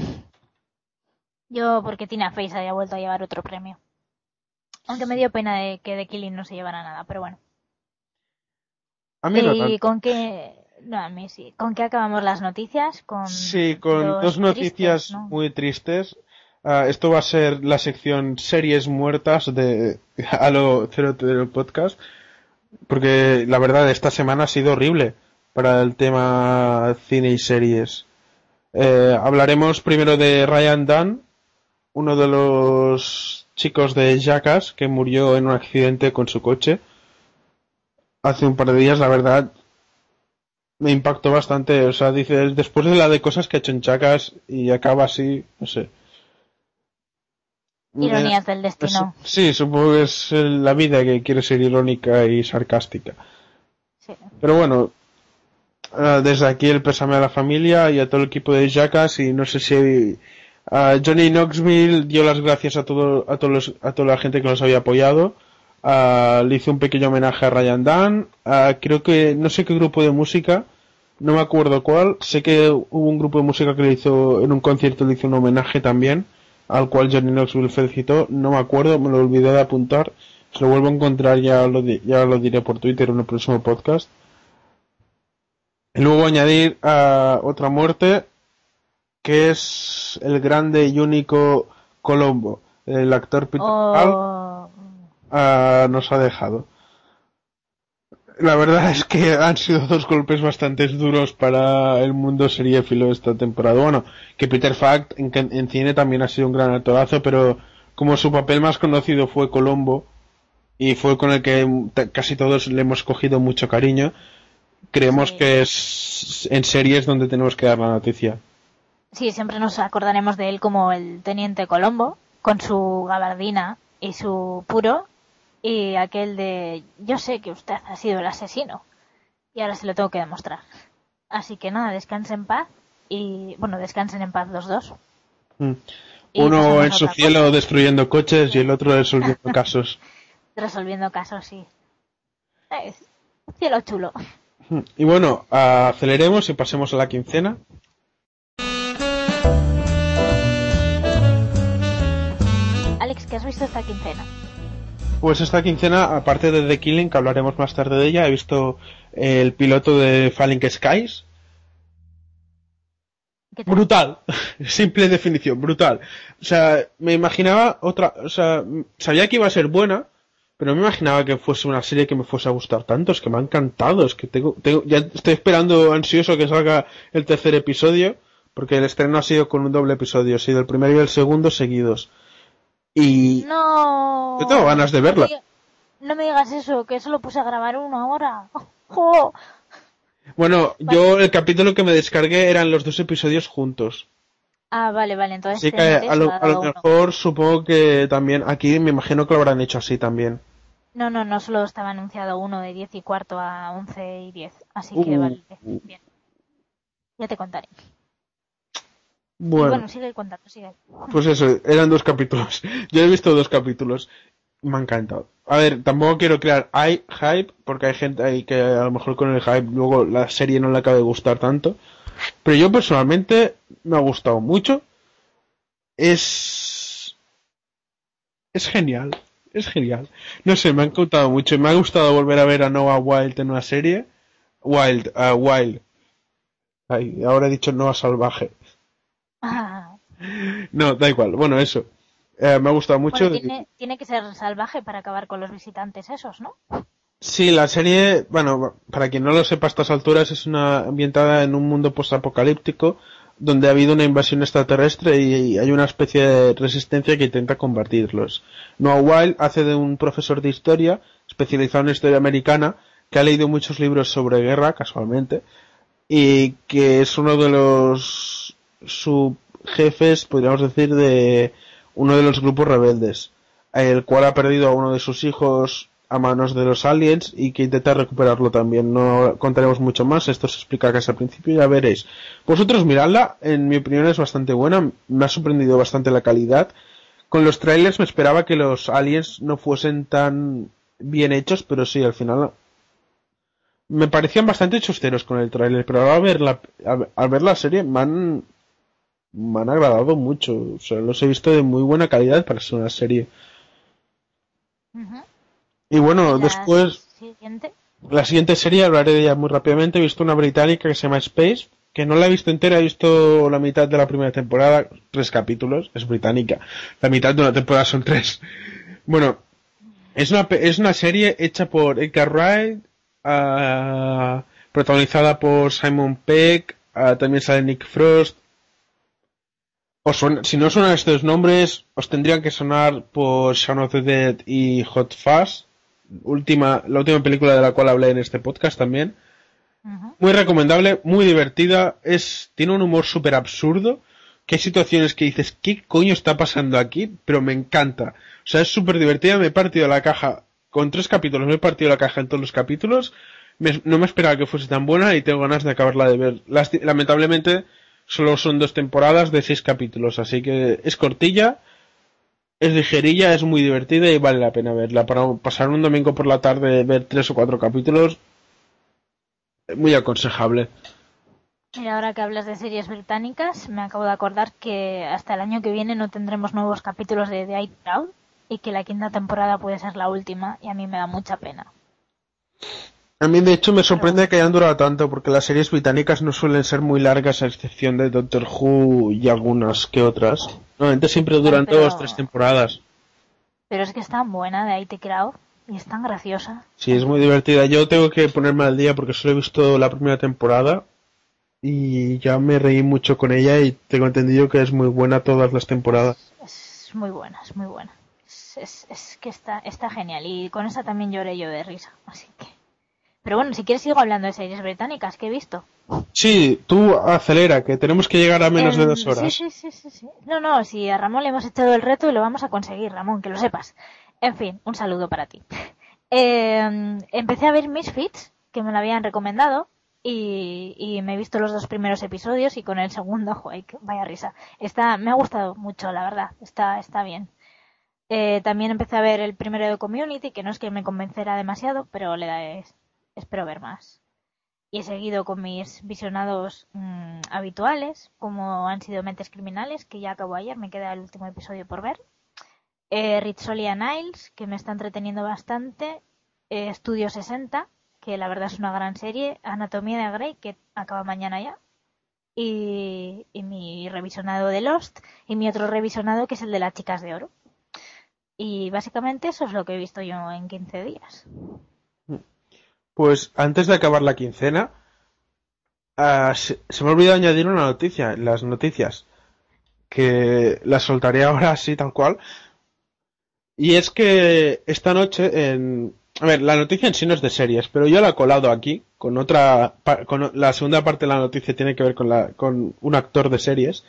Yo porque Tina Fey se haya vuelto a llevar otro premio. Aunque me dio pena de que The Killing no se llevara nada, pero bueno. A mí no ¿Y tanto. con qué? No, a mí sí. ¿Con qué acabamos las noticias? Con Sí, con dos noticias tristes, ¿no? muy tristes. Ah, esto va a ser la sección series muertas de Halo 00 Podcast. Porque la verdad, esta semana ha sido horrible para el tema cine y series. Eh, hablaremos primero de Ryan Dunn, uno de los chicos de Jackass que murió en un accidente con su coche hace un par de días. La verdad, me impactó bastante. O sea, dices, después de la de cosas que ha hecho en Jackass y acaba así, no sé. Ironías del destino. Sí, supongo que es la vida que quiere ser irónica y sarcástica. Sí. Pero bueno, eh, desde aquí el pésame a la familia y a todo el equipo de Jackass y no sé si eh, Johnny Knoxville dio las gracias a todo a todos a toda la gente que nos había apoyado. Eh, le hizo un pequeño homenaje a Ryan Dunn. Eh, creo que no sé qué grupo de música, no me acuerdo cuál. Sé que hubo un grupo de música que le hizo en un concierto le hizo un homenaje también al cual Johnny Knoxville felicitó. No me acuerdo, me lo olvidé de apuntar. Si lo vuelvo a encontrar ya lo, di- ya lo diré por Twitter en el próximo podcast. Y luego añadir a otra muerte que es el grande y único Colombo. El actor Peter ah, nos ha dejado. La verdad es que han sido dos golpes bastante duros para el mundo seriéfilo esta temporada. Bueno, que Peter Falk en, en cine también ha sido un gran actorazo, pero como su papel más conocido fue Colombo y fue con el que casi todos le hemos cogido mucho cariño, creemos que es en series donde tenemos que dar la noticia. sí, siempre nos acordaremos de él como el teniente Colombo, con su gabardina y su puro, y aquel de yo sé que usted ha sido el asesino, y ahora se lo tengo que demostrar. Así que nada, descansen en paz, y bueno, descansen en paz los dos. Mm. Uno en su cielo destruyendo coches y el otro resolviendo casos. Resolviendo casos, sí. Cielo chulo. Y bueno, aceleremos y pasemos a la quincena. Alex, ¿qué has visto esta quincena? Pues esta quincena, aparte de The Killing, que hablaremos más tarde de ella, he visto el piloto de Falling Skies. Brutal. Simple definición, brutal. O sea, me imaginaba otra, o sea, sabía que iba a ser buena, pero no me imaginaba que fuese una serie que me fuese a gustar tanto, es que me ha encantado, es que tengo, tengo, ya estoy esperando ansioso que salga el tercer episodio, porque el estreno ha sido con un doble episodio, ha sido el primero y el segundo seguidos. Y No. yo tengo ganas de verla. No me, digas eso, que solo puse a grabar uno ahora. Bueno, yo el capítulo que me descargué eran los dos episodios juntos. Ah, vale, vale, entonces Así que a lo, cada a lo uno. mejor supongo que también aquí me imagino que lo habrán hecho así también. No, no, no, solo estaba anunciado uno de 10 y cuarto a 11 y 10. Así que Uh, vale, bien. Ya te contaré. Y Bueno, bueno, sigue contando, sigue. pues eso, eran dos capítulos. Yo he visto dos capítulos. Me ha encantado. A ver, tampoco quiero crear hay- hype, porque hay gente ahí que a lo mejor con el hype luego la serie no le acaba de gustar tanto. Pero yo personalmente me ha gustado mucho. Es... Es genial. Es genial. No sé, me ha encantado mucho. Me ha gustado volver a ver a Noah Wild en una serie. Wild, ah, Wild. Ay, ahora he dicho Noah Salvaje. Ah, No, da igual. Bueno, eso. Eh, me ha gustado mucho. bueno, tiene, tiene que ser salvaje para acabar con los visitantes esos, ¿no? Sí, la serie, bueno, para quien no lo sepa a estas alturas, es una ambientada en un mundo postapocalíptico donde ha habido una invasión extraterrestre y hay una especie de resistencia que intenta combatirlos. Noah Wild hace de un profesor de historia, especializado en historia americana, que ha leído muchos libros sobre guerra, casualmente, y que es uno de los subjefes, podríamos decir, de uno de los grupos rebeldes, el cual ha perdido a uno de sus hijos a manos de los aliens y que intenta recuperarlo también. No contaremos mucho más, esto se explica casi al principio ya veréis. Vosotros miradla, en mi opinión es bastante buena, me ha sorprendido bastante la calidad. Con los trailers me esperaba que los aliens no fuesen tan bien hechos, pero sí, al final me parecían bastante chusteros con el trailer, pero al ver la, al ver la serie me han, me han agradado mucho. O sea, los he visto de muy buena calidad para ser una serie. Y bueno, después. La siguiente serie hablaré de ella muy rápidamente. He visto una británica que se llama Space, que no la he visto entera, he visto la mitad de la primera temporada, tres capítulos, es británica. La mitad de una temporada son tres. Bueno, es una, es una serie hecha por Edgar Wright, uh, protagonizada por Simon Peck, uh, también sale Nick Frost. Si no suenan estos nombres, os tendrían que sonar por Shaun of the Dead y Hot Fuzz última, la última película de la cual hablé en este podcast también. Muy recomendable, muy divertida, es, tiene un humor súper absurdo, que hay situaciones que dices, ¿qué coño está pasando aquí? Pero me encanta. O sea, es súper divertida, me he partido la caja, con tres capítulos me he partido la caja en todos los capítulos, no me esperaba que fuese tan buena y tengo ganas de acabarla de ver. lamentablemente, solo son dos temporadas de seis capítulos, así que es cortilla, es ligerilla, es muy divertida y vale la pena verla. Para pasar un domingo por la tarde, ver tres o cuatro capítulos, muy aconsejable. Y ahora que hablas de series británicas, me acabo de acordar que hasta el año que viene no tendremos nuevos capítulos de The Crowd y que la quinta temporada puede ser la última y a mí me da mucha pena. A mí de hecho me sorprende que hayan durado tanto porque las series británicas no suelen ser muy largas a excepción de Doctor Who y algunas que otras. Normalmente siempre duran dos, tres temporadas. Pero es que es tan buena de IT Crowd y es tan graciosa. Sí, es muy divertida. Yo tengo que ponerme al día porque solo he visto la primera temporada y ya me reí mucho con ella y tengo entendido que es muy buena todas las temporadas. Es muy buena, es muy buena. Es, es que está, está genial y con esa también lloré yo de risa, así que... Pero bueno, si quieres sigo hablando de series británicas que he visto. Sí, tú acelera, que tenemos que llegar a menos de dos horas. Sí, sí, sí, sí, No, no, si a Ramón le hemos echado el reto y lo vamos a conseguir, Ramón, que lo sepas. En fin, un saludo para ti. Eh, empecé a ver Misfits, que me lo habían recomendado, y, me he visto los dos primeros episodios y con el segundo, joder, vaya risa. Está, me ha gustado mucho, la verdad, está, está bien. Eh, también empecé a ver el primero de Community, que no es que me convenciera demasiado, pero le da, espero ver más. Y he seguido con mis visionados mm, habituales, como han sido Mentes Criminales, que ya acabó ayer, me queda el último episodio por ver. Eh, Ritzolia Niles, que me está entreteniendo bastante. Eh, Estudio 60, que la verdad es una gran serie. Anatomía de Grey, que acaba mañana ya. Y, y, mi revisionado de Lost. Y mi otro revisionado, que es el de las chicas de oro. Y básicamente eso es lo que he visto yo en 15 días. Pues antes de acabar la quincena, uh, se, me ha olvidado añadir una noticia las noticias, que la soltaré ahora así tal cual. Y es que esta noche en... A ver, la noticia en sí no es de series, pero yo la he colado aquí con otra... Con la segunda parte de la noticia tiene que ver con, la, con un actor de series.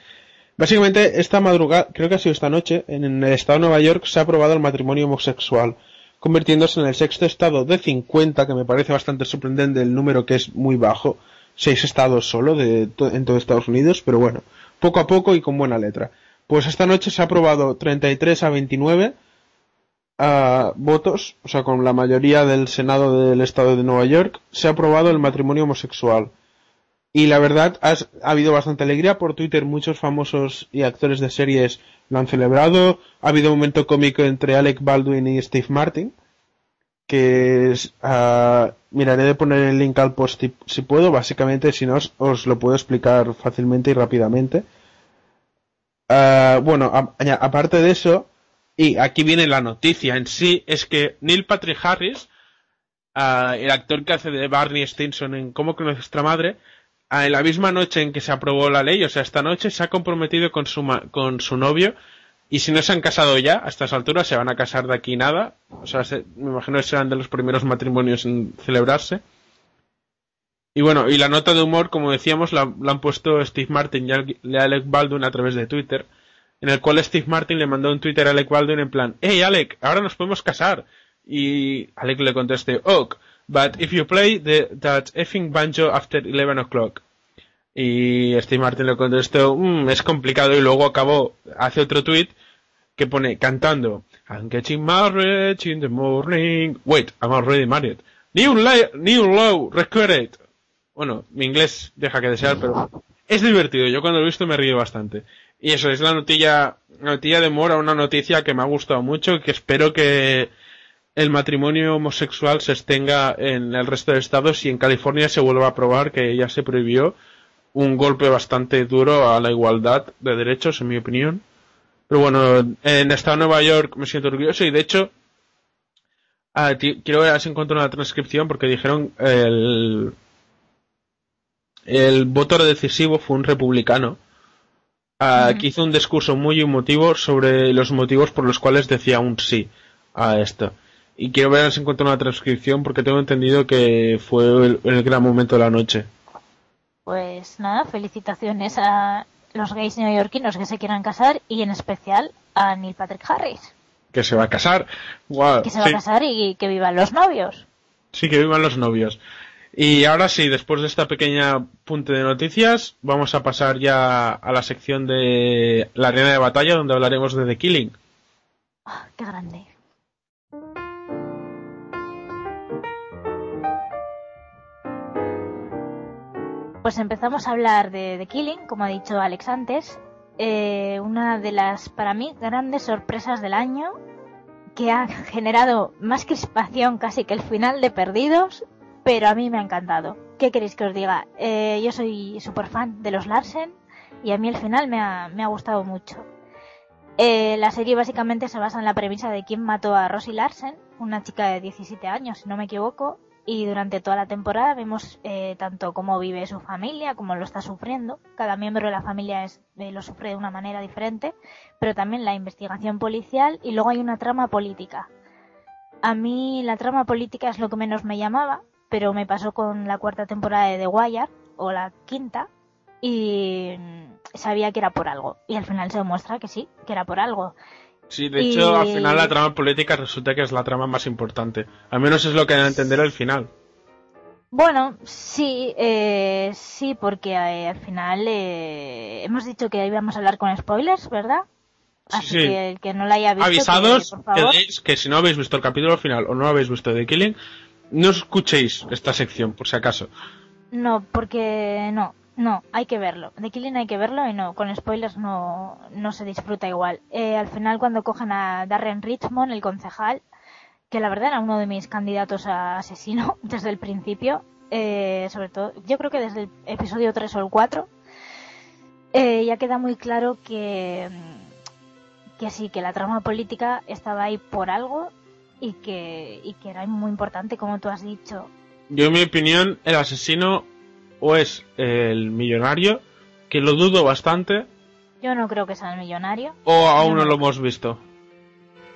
Básicamente, esta madrugada, creo que ha sido esta noche, en el estado de Nueva York se ha aprobado el matrimonio homosexual convirtiéndose en el sexto estado de 50, que me parece bastante sorprendente el número que es muy bajo, seis estados solo de en todo Estados Unidos, pero bueno, poco a poco y con buena letra. Pues esta noche se ha aprobado 33 a 29 ah, votos, o sea, con la mayoría del Senado del Estado de Nueva York, se ha aprobado el matrimonio homosexual. Y la verdad, ha habido bastante alegría por Twitter, muchos famosos y actores de series lo han celebrado. Ha habido un momento cómico entre Alec Baldwin y Steve Martin. Que es, uh, miraré de poner el link al post si, puedo. Básicamente, si no, os, lo puedo explicar fácilmente y rápidamente. Uh, bueno, aparte de eso, y aquí viene la noticia en sí, es que Neil Patrick Harris, uh, el actor que hace de Barney Stinson en Cómo conoce nuestra madre, en la misma noche en que se aprobó la ley, o sea, esta noche se ha comprometido con su, con su novio y si no se han casado ya, a estas alturas se van a casar de aquí nada, o sea, me imagino que serán de los primeros matrimonios en celebrarse. Y bueno, y la nota de humor, como decíamos, la, han puesto Steve Martin y Al- y Alec Baldwin a través de Twitter, en el cual Steve Martin le mandó un Twitter a Alec Baldwin en plan, hey Alec, ahora nos podemos casar. Y Alec le conteste, ok, but if you play the, that effing banjo after 11 o'clock. Y Steve Martin le contestó, "Mm, es complicado, y luego acabó, hace otro tweet que pone cantando, I'm getting married in the morning. Wait, I'm already married. New, new low, record Bueno, mi inglés deja que desear, pero es divertido. Yo cuando lo he visto me río bastante. Y eso es la notilla, la notilla de Mora, una noticia que me ha gustado mucho y que espero que el matrimonio homosexual se extenga en el resto de estados y en California se vuelva a probar que ya se prohibió un golpe bastante duro a la igualdad de derechos, en mi opinión. Pero bueno, en el estado de Nueva York me siento orgulloso y de hecho ah, quiero ver si encuentro una transcripción porque dijeron el el voto decisivo fue un republicano ah, que hizo un discurso muy emotivo sobre los motivos por los cuales decía un sí a esto. Y quiero ver si encuentro una transcripción porque tengo entendido que fue el, el gran momento de la noche. Pues nada, felicitaciones a los gays neoyorquinos que se quieran casar y en especial a Neil Patrick Harris, Que se va a casar. Guau, que se va sí. a casar y que vivan los novios. Sí, que vivan los novios. Y ahora sí, después de esta pequeña punte de noticias, vamos a pasar ya a la sección de la arena de batalla, donde hablaremos de The Killing. Ah, qué grande. Pues empezamos a hablar de Killing, como ha dicho Alex antes, eh, una de las, para mí, grandes sorpresas del año, que ha generado más crispación casi que el final de Perdidos, pero a mí me ha encantado. ¿Qué queréis que os diga? Eh, yo soy súper fan de los Larsen y a mí el final me ha, me ha gustado mucho. Eh, la serie básicamente se basa en la premisa de quién mató a Rosie Larsen, una chica de 17 años, si no me equivoco, y durante toda la temporada vemos eh, tanto cómo vive su familia, cómo lo está sufriendo. Cada miembro de la familia es, eh, lo sufre de una manera diferente, pero también la investigación policial y luego hay una trama política. A mí la trama política es lo que menos me llamaba, pero me pasó con la cuarta temporada de The Wire, o la quinta, y mm, sabía que era por algo. Y al final se demuestra que sí, que era por algo. Sí, de Y- hecho, al final la trama política resulta que es la trama más importante. Al menos es lo que da a entender el final. Bueno, sí, eh, sí, porque eh, al final eh, hemos dicho que íbamos a hablar con spoilers, ¿verdad? Así sí. que el que no la haya visto, Avisados que, por favor, que si no habéis visto el capítulo final o no habéis visto The Killing, no escuchéis esta sección, por si acaso. no, porque no, no, hay que verlo. De Killing hay que verlo y no, con spoilers no, no se disfruta igual. Eh, al final cuando cogen a Darren Richmond, el concejal, que la verdad era uno de mis candidatos a asesino desde el principio, eh, sobre todo, yo creo que desde el episodio 3 o el 4, eh, ya queda muy claro que, mm, que sí, que la trama política estaba ahí por algo y que, y que era muy importante, como tú has dicho. Yo, en mi opinión, el asesino o es el millonario, que lo dudo bastante, Yo no creo que sea el millonario. o aún no no lo hemos visto.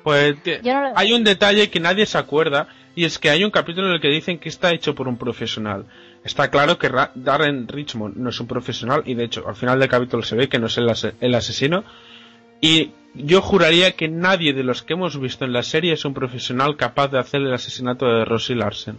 Pues no lo- hay un detalle que nadie se acuerda y es que hay un capítulo en el que dicen que está hecho por un profesional. Está claro que Ra- Darren Richmond no es un profesional y de hecho al final del capítulo se ve que no es el, ase- el asesino y yo juraría que nadie de los que hemos visto en la serie es un profesional capaz de hacer el asesinato de Rosie Larsen.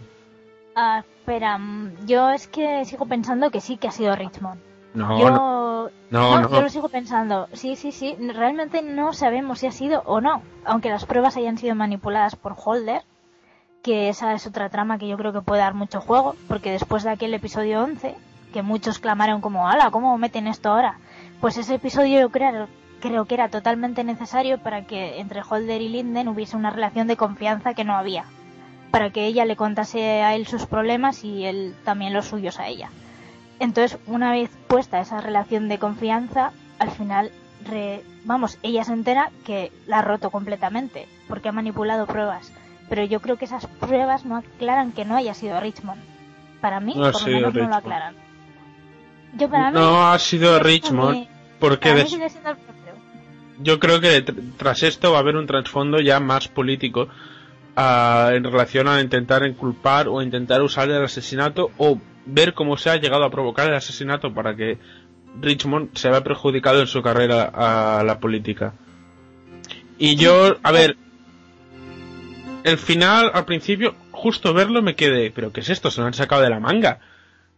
Ah, espera, mm, yo es que sigo pensando que sí que ha sido Richmond. No, yo... no. No, no. yo lo sigo pensando. Sí, sí, sí. Realmente no sabemos si ha sido o no. Aunque las pruebas hayan sido manipuladas por Holder, que esa es otra trama que yo creo que puede dar mucho juego, porque después de aquel episodio 11, que muchos clamaron como, ala, ¿cómo meten esto ahora? Pues ese episodio yo creo, creo que era totalmente necesario para que entre Holder y Linden hubiese una relación de confianza que no había. Para que ella le contase a él sus problemas y él también los suyos a ella. Entonces, una vez puesta esa relación de confianza, al final, re- vamos, ella se entera que la ha roto completamente, porque ha manipulado pruebas. Pero yo creo que esas pruebas no aclaran que no haya sido Richmond. Para mí, No por lo menos no lo aclaran. Yo para mí, No ha sido Richmond porque para mí des- sigue siendo el propio. yo creo que tr- tras esto va a haber un trasfondo ya más político en relación a intentar inculpar o intentar usar el asesinato o ver cómo se ha llegado a provocar el asesinato para que Richmond se vea perjudicado en su carrera a la política. Y yo, a ver, el final, al principio, justo verlo me quedé, pero ¿qué es esto? Se lo han sacado de la manga.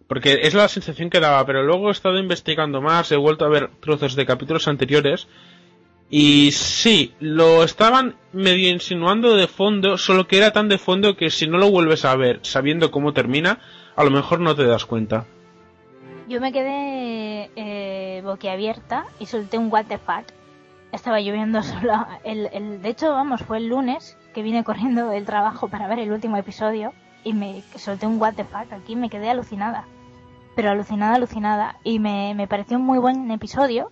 Porque es la sensación que daba, pero luego he estado investigando más, he vuelto a ver trozos de capítulos anteriores y sí, lo estaban medio insinuando de fondo, solo que era tan de fondo que si no lo vuelves a ver sabiendo cómo termina, a lo mejor no te das cuenta. Yo me quedé eh, boquiabierta y solté un what the fuck. Estaba lloviendo solo. El, el, de hecho, vamos, fue el lunes que vine corriendo del trabajo para ver el último episodio y me solté un what the fuck aquí me quedé alucinada. Pero alucinada, alucinada. Y me, me pareció un muy buen episodio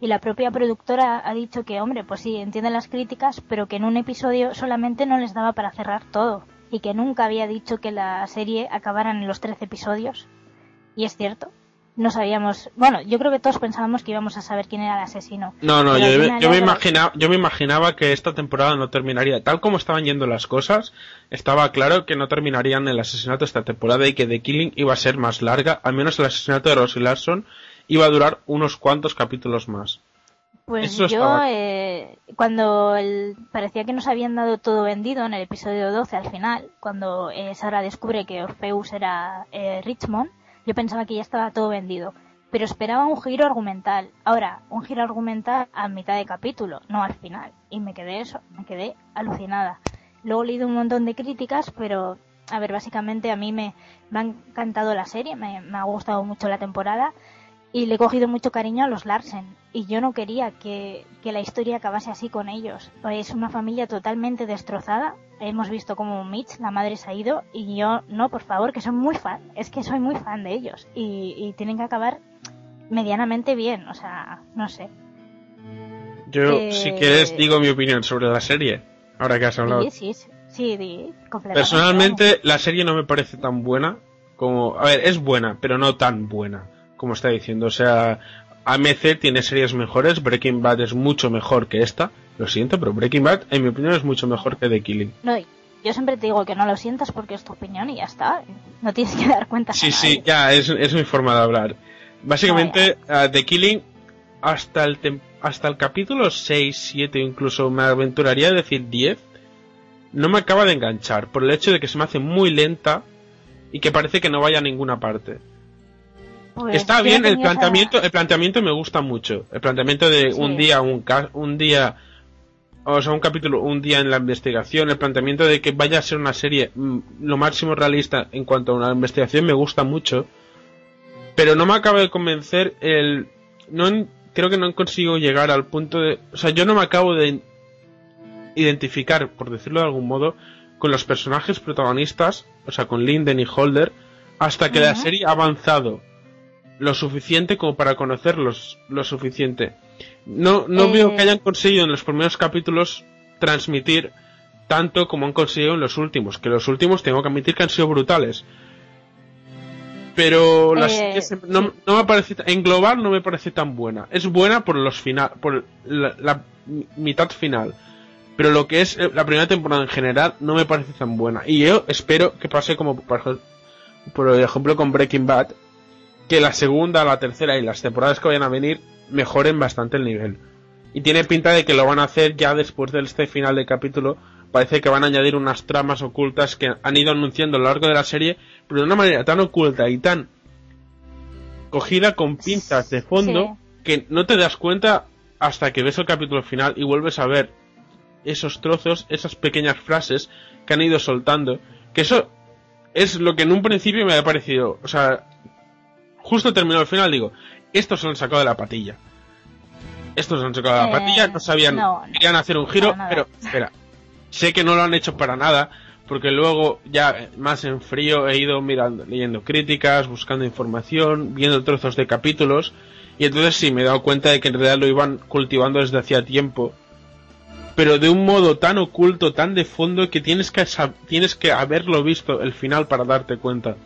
y la propia productora ha dicho que, hombre, pues sí, entienden las críticas, pero que en un episodio solamente no les daba para cerrar todo y que nunca había dicho que la serie acabara en los 13 episodios. Y es cierto. No sabíamos, bueno, yo creo que todos pensábamos que íbamos a saber quién era el asesino. No, no, yo, yo, me imaginaba, yo me imaginaba que esta temporada no terminaría. Tal como estaban yendo las cosas, estaba claro que no terminarían el asesinato esta temporada y que The Killing iba a ser más larga, al menos el asesinato de Rosie Larson iba a durar unos cuantos capítulos más. Pues yo, eh, cuando el, parecía que nos habían dado todo vendido en el episodio 12 al final, cuando eh, Sara descubre que Orpheus era eh, Richmond, yo pensaba que ya estaba todo vendido. Pero esperaba un giro argumental. Ahora, un giro argumental a mitad de capítulo, no al final. Y me quedé eso, me quedé alucinada. Luego he leído un montón de críticas, pero, a ver, básicamente a mí me, me ha encantado la serie, me, me ha gustado mucho la temporada y le he cogido mucho cariño a los Larsen y yo no quería que, la historia acabase así con ellos. Es una familia totalmente destrozada. Hemos visto como Mitch, la madre, se ha ido y yo no, por favor, que soy muy fan. Es que soy muy fan de ellos y, tienen que acabar medianamente bien, o sea, no sé. Yo, si quieres, digo mi opinión sobre la serie, ahora que has hablado. Sí, sí, sí, Personalmente, la serie no me parece tan buena como... A ver, es buena, pero no tan buena como está diciendo. O sea, AMC tiene series mejores, Breaking Bad es mucho mejor que esta. Lo siento, pero Breaking Bad, en mi opinión, es mucho mejor que The Killing. No, yo siempre te digo que no lo sientas porque es tu opinión y ya está. No tienes que dar cuenta. Sí, sí, ya, es, es, mi forma de hablar. Básicamente, The Killing, hasta el, hasta el capítulo 6, 7, incluso me aventuraría a decir 10, no me acaba de enganchar por el hecho de que se me hace muy lenta y que parece que no vaya a ninguna parte. Pues Está bien, el planteamiento, el planteamiento me gusta mucho. El planteamiento de un día, un, un día, o sea, un capítulo, un día en la investigación, el planteamiento de que vaya a ser una serie mm, lo máximo realista en cuanto a una investigación me gusta mucho. Pero no me acaba de convencer el, no, creo que no consigo llegar al punto de, o sea, yo no me acabo de identificar, por decirlo de algún modo, con los personajes protagonistas, o sea, con Linden y Holder, hasta que la serie ha avanzado lo suficiente como para conocerlos lo suficiente. No, no veo que eh. hayan conseguido en los primeros capítulos transmitir tanto como han conseguido en los últimos, que los últimos tengo que admitir que han sido brutales. Pero eh, no, no, me parece, en global no me parece tan buena. Es buena por los final, por la, mitad final. Pero lo que es eh, la primera temporada en general no me parece tan buena. Y yo espero que pase como por ejemplo con Breaking Bad, que la segunda, la tercera y las temporadas que vayan a venir mejoren bastante el nivel. Y tiene pinta de que lo van a hacer ya después de este final de capítulo. Parece que van a añadir unas tramas ocultas que han ido anunciando a lo largo de la serie, pero de una manera tan oculta y tan cogida con pinzas de fondo que no te das cuenta hasta que ves el capítulo final y vuelves a ver esos trozos, esas pequeñas frases que han ido soltando. Que eso es lo que en un principio me ha parecido, o sea, justo terminó el final, digo, estos se lo han sacado de la patilla. Estos se lo han sacado de la patilla, no sabían, querían hacer un giro, pero espera, sé que no lo han hecho para nada, porque luego ya más en frío he ido mirando, leyendo críticas, buscando información, viendo trozos de capítulos, y entonces sí me he dado cuenta de que en realidad lo iban cultivando desde hacía tiempo, pero de un modo tan oculto, tan de fondo que tienes que tienes que haberlo visto el final para darte cuenta.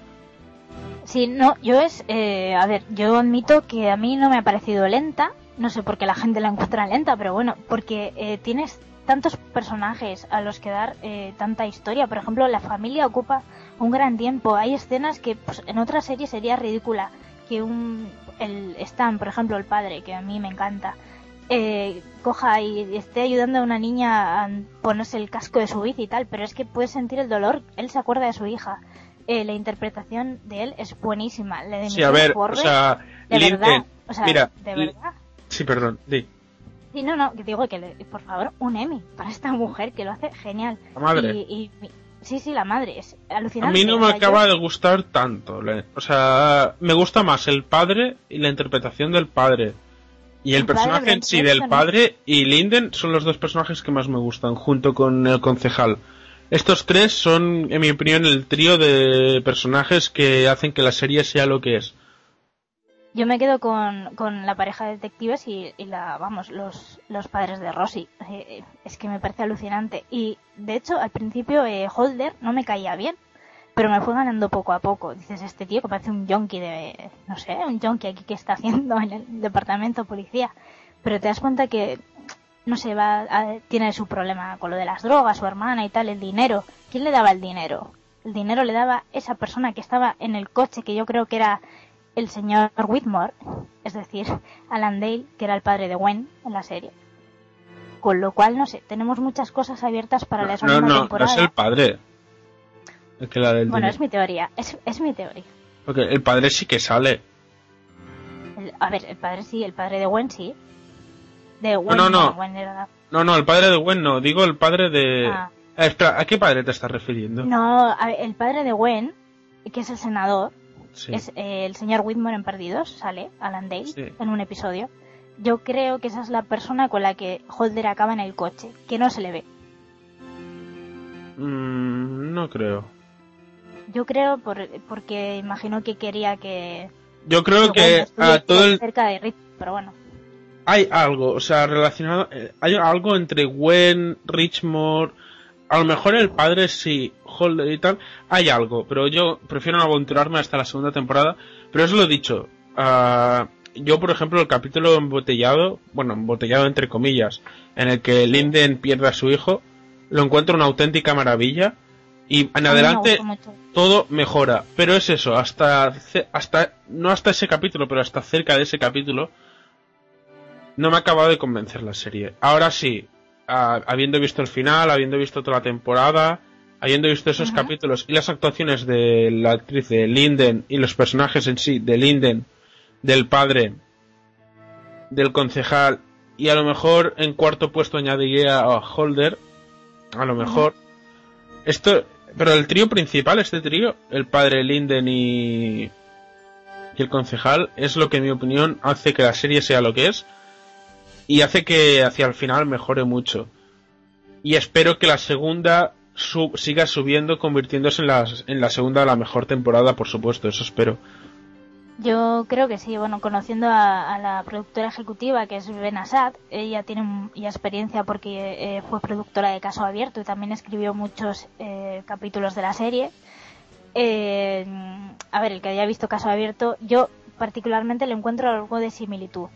Sí, no, yo es, eh, a ver, yo admito que a mí no me ha parecido lenta, no sé por qué la gente la encuentra lenta, pero bueno, porque eh, tienes tantos personajes a los que dar eh, tanta historia. Por ejemplo, la familia ocupa un gran tiempo. Hay escenas que pues, en otras series sería ridícula. Que un el Stan, por ejemplo, el padre, que a mí me encanta, eh, coja y esté ayudando a una niña a ponerse el casco de su bici y tal, pero es que puede sentir el dolor. Él se acuerda de su hija. Eh, la interpretación de él es buenísima. La de Sí, a ver, o sea, de Lincoln, verdad, o sea, mira, de verdad. Sí, perdón, di. Sí, no, no, digo que, le- por favor, un Emmy para esta mujer que lo hace genial. La madre. Y, y- sí, sí, la madre, es A alucinante. mí no me acaba yo- de gustar tanto. le- O sea, me gusta más el padre y la interpretación del padre. Y el personaje en sí del Cranston, padre y Linden son los dos personajes que más me gustan, junto con el concejal. Estos tres son, en mi opinión, el trío de personajes que hacen que la serie sea lo que es. Yo me quedo con, con la pareja de detectives y, y la, vamos, los, los padres de Rosy. Eh, es que me parece alucinante. Y, de hecho, al principio eh, Holder no me caía bien, pero me fue ganando poco a poco. Dices, este tío que parece un yonki de, no sé, un yonki aquí que está haciendo en el departamento de policía. Pero te das cuenta que, no sé, va, a- tiene su problema con lo de las drogas, su hermana y tal, el dinero. ¿Quién le daba el dinero? El dinero le daba esa persona que estaba en el coche, que yo creo que era el señor Whitmore, es decir, Alan Dale, que era el padre de Gwen en la serie. Con lo cual, no sé, tenemos muchas cosas abiertas para la No, segunda no, no temporada. es el padre. El que la del Bueno, dinero. es mi teoría, es, es mi teoría. Porque el padre sí que sale. El- a ver, el padre sí, el padre de Gwen sí. De Gwen, no, no. Gwen era- No, no, el padre de Gwen no, digo el padre de... Ah. Ah, espera, ¿a qué padre te estás refiriendo? No, el padre de Gwen, que es el senador, Sí. es eh, el señor Whitmore en Perdidos, sale, Alan Dale, Sí. en un episodio. Yo creo que esa es la persona con la que Holder acaba en el coche, que no se le ve. Mm, no creo. Yo creo por, porque imagino que quería que, Yo creo que que a todo el... cerca de Rich, pero bueno. Hay algo, o sea, relacionado, eh, hay algo entre Gwen, Richmore, a lo mejor el padre sí, Holder y tal, hay algo, pero yo prefiero no aventurarme hasta la segunda temporada, pero eso lo he dicho, ah, yo por ejemplo el capítulo embotellado, bueno, embotellado entre comillas, en el que Linden pierde a su hijo, lo encuentro una auténtica maravilla, y en adelante todo mejora, pero es eso, hasta, hasta, no hasta ese capítulo, pero hasta cerca de ese capítulo, no me ha acabado de convencer la serie. Ahora sí, ah, habiendo visto el final, habiendo visto toda la temporada, habiendo visto esos Ajá. capítulos y las actuaciones de la actriz de Linden y los personajes en sí, de Linden, del padre, del concejal, y a lo mejor en cuarto puesto añadiría a Holder, a lo mejor. Esto, pero el trío principal, este trío, el padre Linden y, y el concejal, es lo que en mi opinión hace que la serie sea lo que es y hace que hacia el final mejore mucho. Y espero que la segunda sub- siga subiendo, convirtiéndose en la, en la segunda la mejor temporada, por supuesto, eso espero. Yo creo que sí, bueno, conociendo a, a la productora ejecutiva que es Ben Assad, ella tiene ya experiencia porque eh, fue productora de Caso Abierto y también escribió muchos eh, capítulos de la serie. Eh, a ver, el que haya visto Caso Abierto, yo particularmente le encuentro algo de similitud.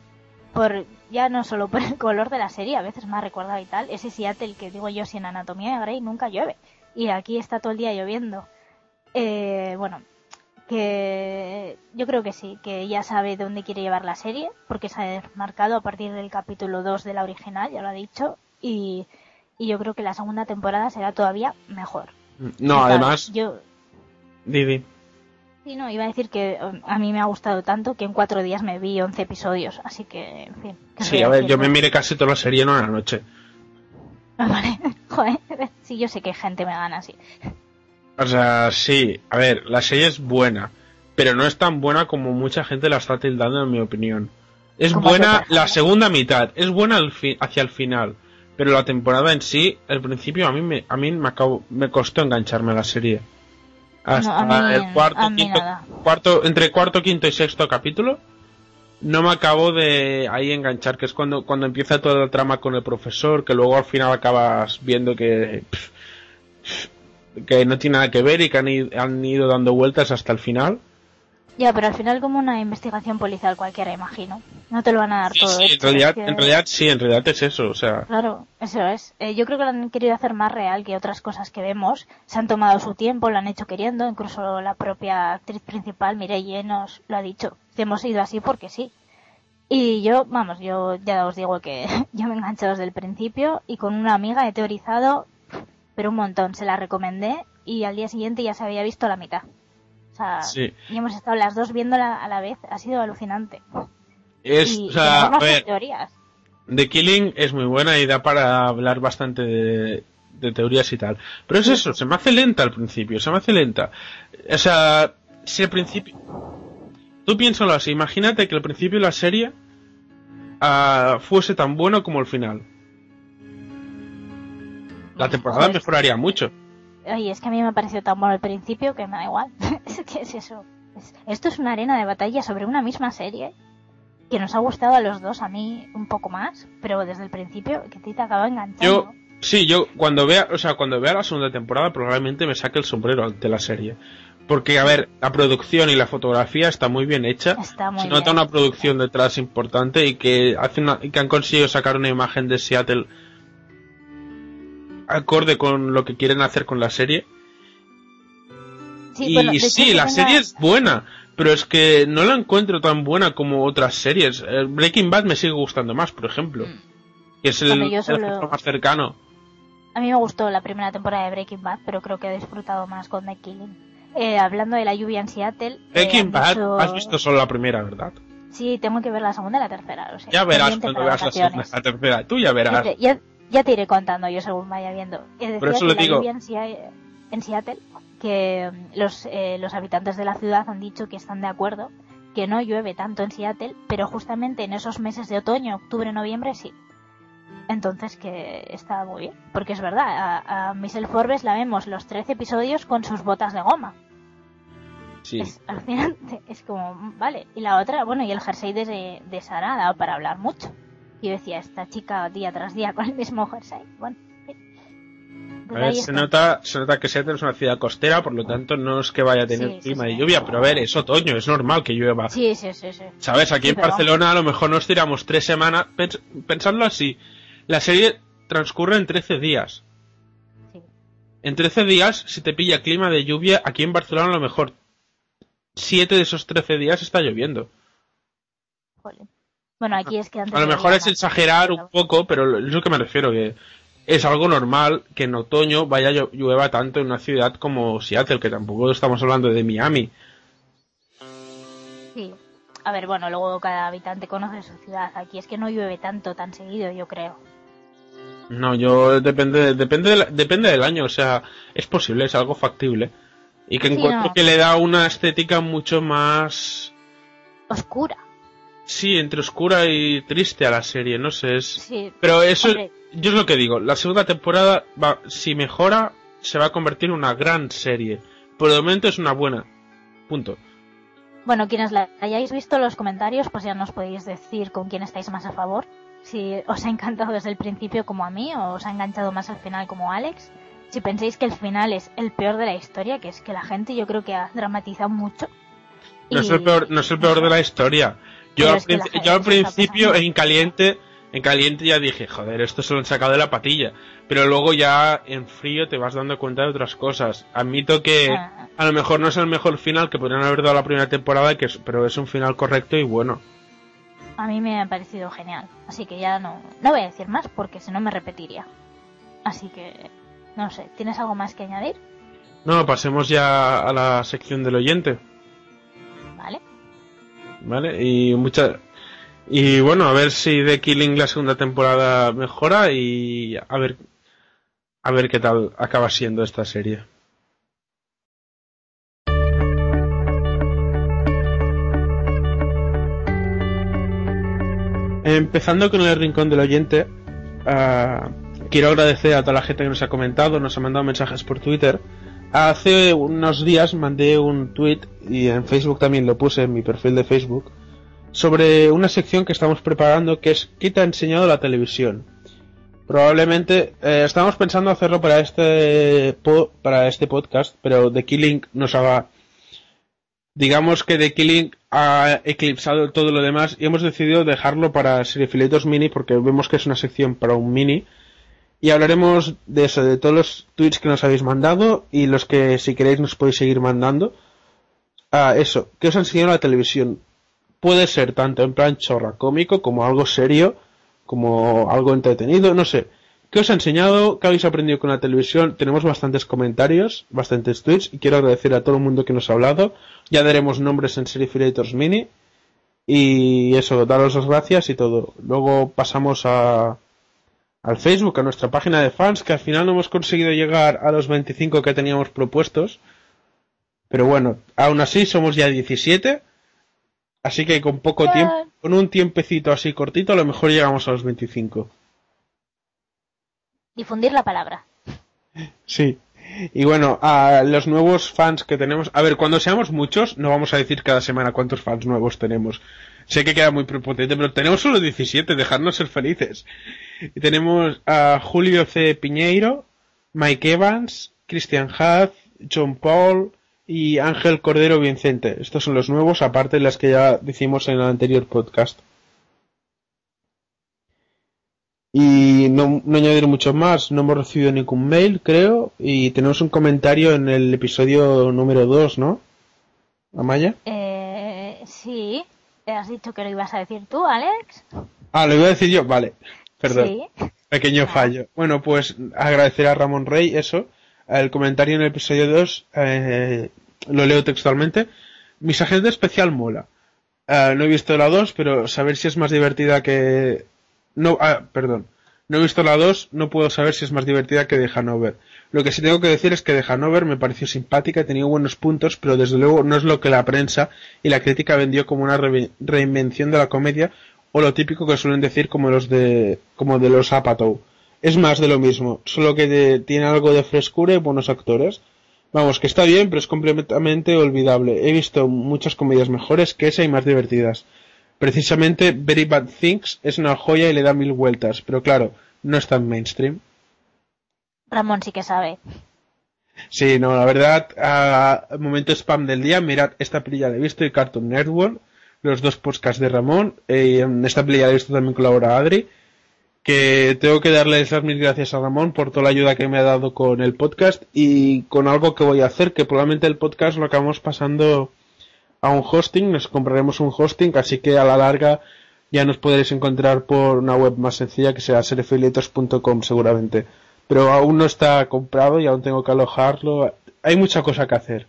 Por, ya no solo por el color de la serie, a veces me ha recordado y tal, ese Seattle que digo yo, si en Anatomía de Grey nunca llueve. Y aquí está todo el día lloviendo. Eh, bueno, que yo creo que sí, que ella sabe dónde quiere llevar la serie, porque se ha desmarcado a partir del capítulo 2 de la original, ya lo ha dicho, y, y yo creo que la segunda temporada será todavía mejor. No, además, Yo, Didi. Sí, no, iba a decir que um, a mí me ha gustado tanto que en cuatro días me vi 11 episodios, así que, en fin. ¿qué os Sí, a ver, decir? yo me miré casi toda la serie en una noche. Vale, joder, sí, yo sé que gente me gana así. O sea, sí, a ver, la serie es buena, pero no es tan buena como mucha gente la está tildando, en mi opinión. Es buena que, la segunda mitad, es buena al fi- hacia el final, pero la temporada en sí, al principio a mí me, a mí me, acabo- me costó engancharme a la serie. Hasta No, el cuarto, quinto, cuarto, entre cuarto, quinto y sexto capítulo, no me acabo de ahí enganchar, que es cuando, cuando empieza toda la trama con el profesor, que luego al final acabas viendo que, pff, que no tiene nada que ver y que han, han ido dando vueltas hasta el final. Ya, pero al final como una investigación policial cualquiera, imagino. No te lo van a dar Sí, todo. sí, en realidad, que- en realidad sí, en realidad es eso, o sea, Claro, eso es. Eh, yo creo que lo han querido hacer más real que otras cosas que vemos. Se han tomado su tiempo, lo han hecho queriendo. Incluso la propia actriz principal, Mireille, nos lo ha dicho. Hemos ido así porque sí. Y yo, vamos, yo ya os digo que yo me he enganchado desde el principio y con una amiga he teorizado, pero un montón. Se la recomendé y al día siguiente ya se había visto la mitad. O sea, Sí. y hemos estado las dos viéndola a la vez. Ha sido alucinante. es, y o sea, tenemos a ver, teorías. The Killing es muy buena y da para hablar bastante de, de teorías y tal. Pero es eso, se me hace lenta al principio, se me hace lenta. O sea, si al principio... Tú piénsalo así, imagínate que al principio la serie ah, fuese tan bueno como el final. La temporada mejoraría mucho. Oye, es que a mí me ha parecido tan bueno al principio que me da igual. que es eso. Es- esto es una arena de batalla sobre una misma serie que nos ha gustado a los dos, a mí un poco más, pero desde el principio que te acaba enganchando. Yo, sí, yo cuando vea, o sea, cuando vea la segunda temporada probablemente me saque el sombrero ante la serie. Porque, a ver, la producción y la fotografía está muy bien hecha. Está muy Se nota bien. una producción detrás importante y que hace una, y que han conseguido sacar una imagen de Seattle acorde con lo que quieren hacer con la serie. Sí, y bueno, sí, la tenga- serie es buena, pero es que no la encuentro tan buena como otras series. Eh, Breaking Bad me sigue gustando más, por ejemplo. Que es el, solo- más cercano. A mí me gustó la primera temporada de Breaking Bad, pero creo que he disfrutado más con The Killing. Eh, hablando de la lluvia en Seattle. eh, Breaking Bad, dicho- has visto solo la primera, ¿verdad? Sí, tengo que ver la segunda y la tercera. o sea, Ya verás cuando veas la segunda, la tercera. Tú ya verás. ya- ya te iré contando yo según vaya viendo. Decía Por eso que la digo- lluvia en, Sea- en Seattle, que mm, los, eh, los habitantes de la ciudad han dicho que están de acuerdo, que no llueve tanto en Seattle, pero justamente en esos meses de otoño, octubre, noviembre, sí. Entonces que está muy bien, porque es verdad, a, a Michelle Forbes la vemos los 13 episodios con sus botas de goma. Sí. Es alucinante, es como, mm, vale. Y la otra, bueno, y el jersey de, de Sara ha dado para hablar mucho. Y yo decía, esta chica día tras día con el mismo jersey. Bueno, A ver, se nota, se nota que Seattle es una ciudad costera, por lo tanto no es que vaya a tener Sí, clima sí. de lluvia, pero a ver, es otoño, es normal que llueva. Sí, sí, sí, sí. ¿Sabes? Aquí en pero Barcelona a lo mejor nos tiramos tres semanas. Pens- pensadlo así, la serie transcurre en 13 días. En 13 días, si te pilla clima de lluvia, aquí en Barcelona a lo mejor 7 de esos 13 días está lloviendo. Jolín. Bueno, aquí es que antes A lo mejor es exagerar un poco, pero es lo que me refiero, que es algo normal que en otoño vaya llueva tanto en una ciudad como Seattle, que tampoco estamos hablando de Miami. Sí. A ver, bueno, luego cada habitante conoce su ciudad. Aquí es que no llueve tanto, tan seguido, yo creo. No, yo depende, depende, de la- depende del año, o sea, es posible, es algo factible. Y que Sí, encuentro no. que le da una estética mucho más, Oscura. Sí, entre oscura y triste a la serie, no sé, es... Sí. Pero eso, Hombre, yo es lo que digo, la segunda temporada, va, si mejora, se va a convertir en una gran serie. Por el momento es una buena. Punto. Bueno, quienes la hayáis visto los comentarios, pues ya nos podéis decir con quién estáis más a favor. Si os ha encantado desde el principio como a mí o os ha enganchado más al final como a Alex. Si pensáis que el final es el peor de la historia, que es que la gente yo creo que ha dramatizado mucho. No es el peor, no es el peor de la historia. Yo, al, yo principio en caliente, en caliente ya dije, joder, esto se lo han sacado de la patilla. Pero luego ya en frío te vas dando cuenta de otras cosas. Admito que Ah. a lo mejor no es el mejor final que podrían haber dado la primera temporada, que es- pero es un final correcto y bueno. A mí me ha parecido genial. Así que ya no, no voy a decir más porque si no me repetiría. Así que, no sé, ¿tienes algo más que añadir? No, pasemos ya a la sección del oyente. ¿Vale? Y mucha y bueno, a ver si The Killing la segunda temporada mejora y a ver a ver qué tal acaba siendo esta serie. Empezando con el rincón del oyente, ah, quiero agradecer a toda la gente que nos ha comentado, nos ha mandado mensajes por Twitter. Hace unos días mandé un tweet y en Facebook también lo puse en mi perfil de Facebook sobre una sección que estamos preparando que es ¿qué te ha enseñado la televisión? Probablemente eh, estamos pensando hacerlo para este para este podcast, pero The Killing nos ha digamos que The Killing ha eclipsado todo lo demás y hemos decidido dejarlo para Serifiletos Mini porque vemos que es una sección para un mini y hablaremos de eso, de todos los tweets que nos habéis mandado y los que si queréis nos podéis seguir mandando. Ah, eso, ¿qué os ha enseñado la televisión? Puede ser tanto en plan chorra cómico como algo serio, como algo entretenido, no sé. ¿Qué os ha enseñado? ¿Qué habéis aprendido con la televisión? Tenemos bastantes comentarios, bastantes tweets y quiero agradecer a todo el mundo que nos ha hablado. Ya daremos nombres en Serifilators Mini. Y eso, daros las gracias y todo. Luego pasamos a, al Facebook, a nuestra página de fans, que al final no hemos conseguido llegar a los 25 que teníamos propuestos. Pero bueno, aún así somos ya 17. Así que con poco tiempo, con un tiempecito así cortito, a lo mejor llegamos a los 25. Difundir la palabra. Sí. Y bueno, a los nuevos fans que tenemos, a ver, cuando seamos muchos, no vamos a decir cada semana cuántos fans nuevos tenemos. Sé que queda muy prepotente, pero tenemos solo 17, dejarnos ser felices. Y tenemos a Julio C. Piñeiro, Mike Evans, Christian Hath, John Paul y Ángel Cordero Vicente. Estos son los nuevos, aparte de las que ya decimos en el anterior podcast. Y no, no añadir mucho más, no hemos recibido ningún mail, creo, y tenemos un comentario en el episodio número 2, ¿no? Amaya. Eh, has dicho que lo ibas a decir tú, Alex. Ah, lo iba a decir yo, vale. Perdón. Sí. Pequeño fallo. Bueno, pues agradecer a Ramón Rey eso. El comentario en el episodio 2, eh, lo leo textualmente. Mi agente especial mola. Eh, no he visto la 2, pero saber si es más divertida que... No, ah, perdón. No he visto la 2, no puedo saber si es más divertida que de Hanover. Lo que sí tengo que decir es que de Hanover me pareció simpática, tenía buenos puntos, pero desde luego no es lo que la prensa y la crítica vendió como una re- reinvención de la comedia o lo típico que suelen decir como los de como de los Apatow. Es más de lo mismo, solo que tiene algo de frescura y buenos actores. Vamos, que está bien, pero es completamente olvidable. He visto muchas comedias mejores que esa y más divertidas. Precisamente Very Bad Things es una joya y le da mil vueltas, pero claro, no es tan mainstream. Ramón sí que sabe. Sí, no, la verdad, a momento spam del día, mirad, esta peli he visto y Cartoon Network, los dos podcasts de Ramón, eh, en esta peli ya la he visto también colabora Adri, que tengo que darles las mil gracias a Ramón por toda la ayuda que me ha dado con el podcast y con algo que voy a hacer, que probablemente el podcast lo acabamos pasando a un hosting, nos compraremos un hosting, así que a la larga ya nos podréis encontrar por una web más sencilla que sea serefilitos.com seguramente. Pero aún no está comprado y aún tengo que alojarlo. Hay mucha cosa que hacer.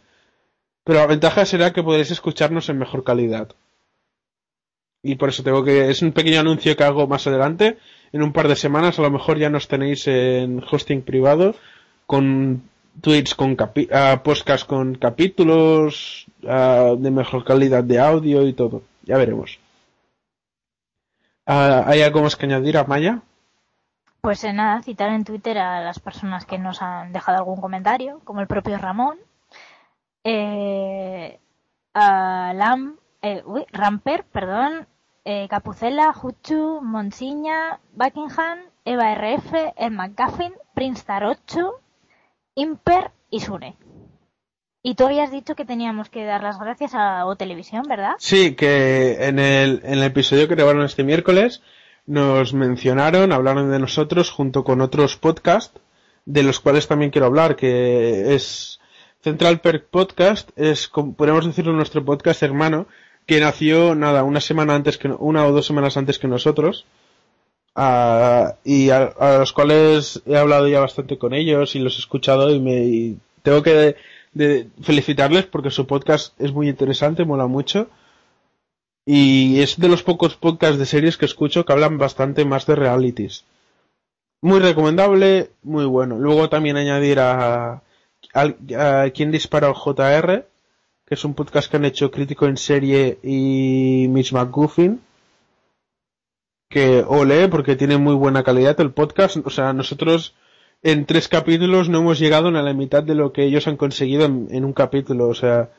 Pero la ventaja será que podréis escucharnos en mejor calidad. Y por eso tengo que... Es un pequeño anuncio que hago más adelante. En un par de semanas a lo mejor ya nos tenéis en hosting privado con tweets con capi con capítulos de mejor calidad de audio y todo. Ya veremos. Ah, ¿Hay algo más que añadir, Amaya? Pues eh, nada, citar en Twitter a las personas que nos han dejado algún comentario, como el propio Ramón, eh, Lam, eh, Ramper, perdón, eh, Capucela, Huchu, Monsiña, Buckingham, Eva RF, El McGuffin, Prince Tarocho, Imper y Sune. Y tú habías dicho que teníamos que dar las gracias a O Televisión, ¿verdad? Sí, que en el, en el episodio que grabaron este miércoles nos mencionaron, hablaron de nosotros junto con otros podcasts, de los cuales también quiero hablar, que es Central Perk Podcast, es, podemos decirlo, nuestro podcast hermano, que nació, nada, una semana antes que, una o dos semanas antes que nosotros, y a, los cuales he hablado ya bastante con ellos y los he escuchado y me, tengo que de felicitarles porque su podcast es muy interesante, mola mucho. Y es de los pocos podcasts de series que escucho que hablan bastante más de realities. Muy recomendable, muy bueno. Luego también añadir a, a, a quien dispara al JR, que es un podcast que han hecho Crítico en Serie y Mitch McGuffin. Que ole, porque tiene muy buena calidad el podcast. O sea, nosotros en tres capítulos no hemos llegado a la mitad de lo que ellos han conseguido en, en un capítulo. O sea,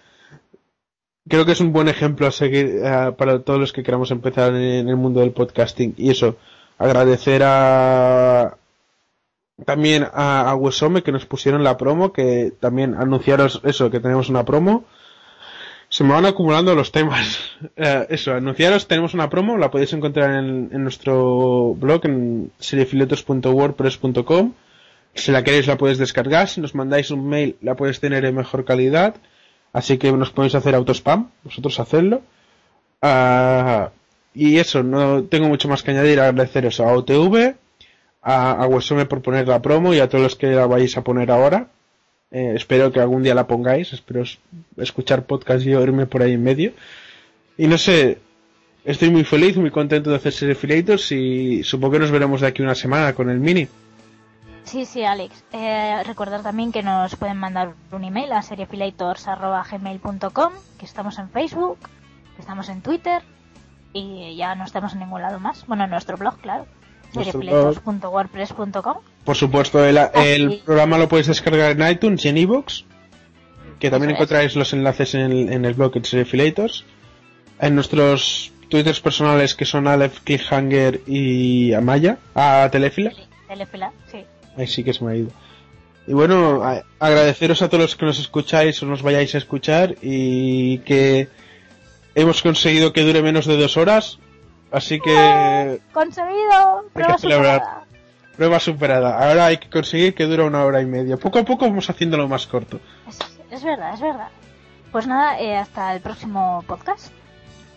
creo que es un buen ejemplo a seguir eh, para todos los que queramos empezar en, el mundo del podcasting. Y eso, agradecer a también a, a Wesome que nos pusieron la promo, que también anunciaros eso, que tenemos una promo. Se me van acumulando los temas. Eh, eso, anunciaros, tenemos una promo, la podéis encontrar en, en nuestro blog en seriefiletos.wordpress.com. Si la queréis la podéis descargar, si nos mandáis un mail la podéis tener en mejor calidad. Así que nos podéis hacer autospam, vosotros hacedlo. Ah, y eso, no tengo mucho más que añadir, agradeceros a OTV, a, a Wesome por poner la promo y a todos los que la vais a poner ahora. Eh, espero que algún día la pongáis, espero es- escuchar podcast y oírme por ahí en medio. Y no sé, estoy muy feliz, muy contento de hacer Seriefilators y supongo que nos veremos de aquí una semana con el mini. Sí, sí, Alex. Eh, recordar también que nos pueden mandar un email a seriefilators.gmail.com, que estamos en Facebook, que estamos en Twitter y ya no estamos en ningún lado más. Bueno, en nuestro blog, claro. Seriefilators.wordpress.com. Por supuesto, el, Ah, el programa lo podéis descargar en iTunes y en iVoox, que también Eso es. encontráis los enlaces en el, en el blog de Seriefilators. En nuestros twitters personales que son Aleph, Cliffhanger y Amaya, a Telefila. Telefila, sí. Ahí sí que se me ha ido. Y bueno, a- agradeceros a todos los que nos escucháis o nos vayáis a escuchar y que hemos conseguido que dure menos de dos horas. Así que Conseguido. hay Prueba que superada. Prueba superada. Ahora hay que conseguir que dure una hora y media. Poco a poco vamos haciéndolo más corto. Es, es verdad, es verdad. Pues nada, eh, hasta el próximo podcast.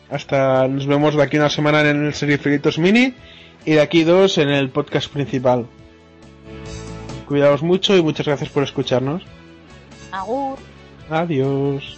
Hasta nos vemos de aquí una semana en el serie Filitos Mini y de aquí dos en el podcast principal. Cuidaos mucho y muchas gracias por escucharnos. Agur. Adiós.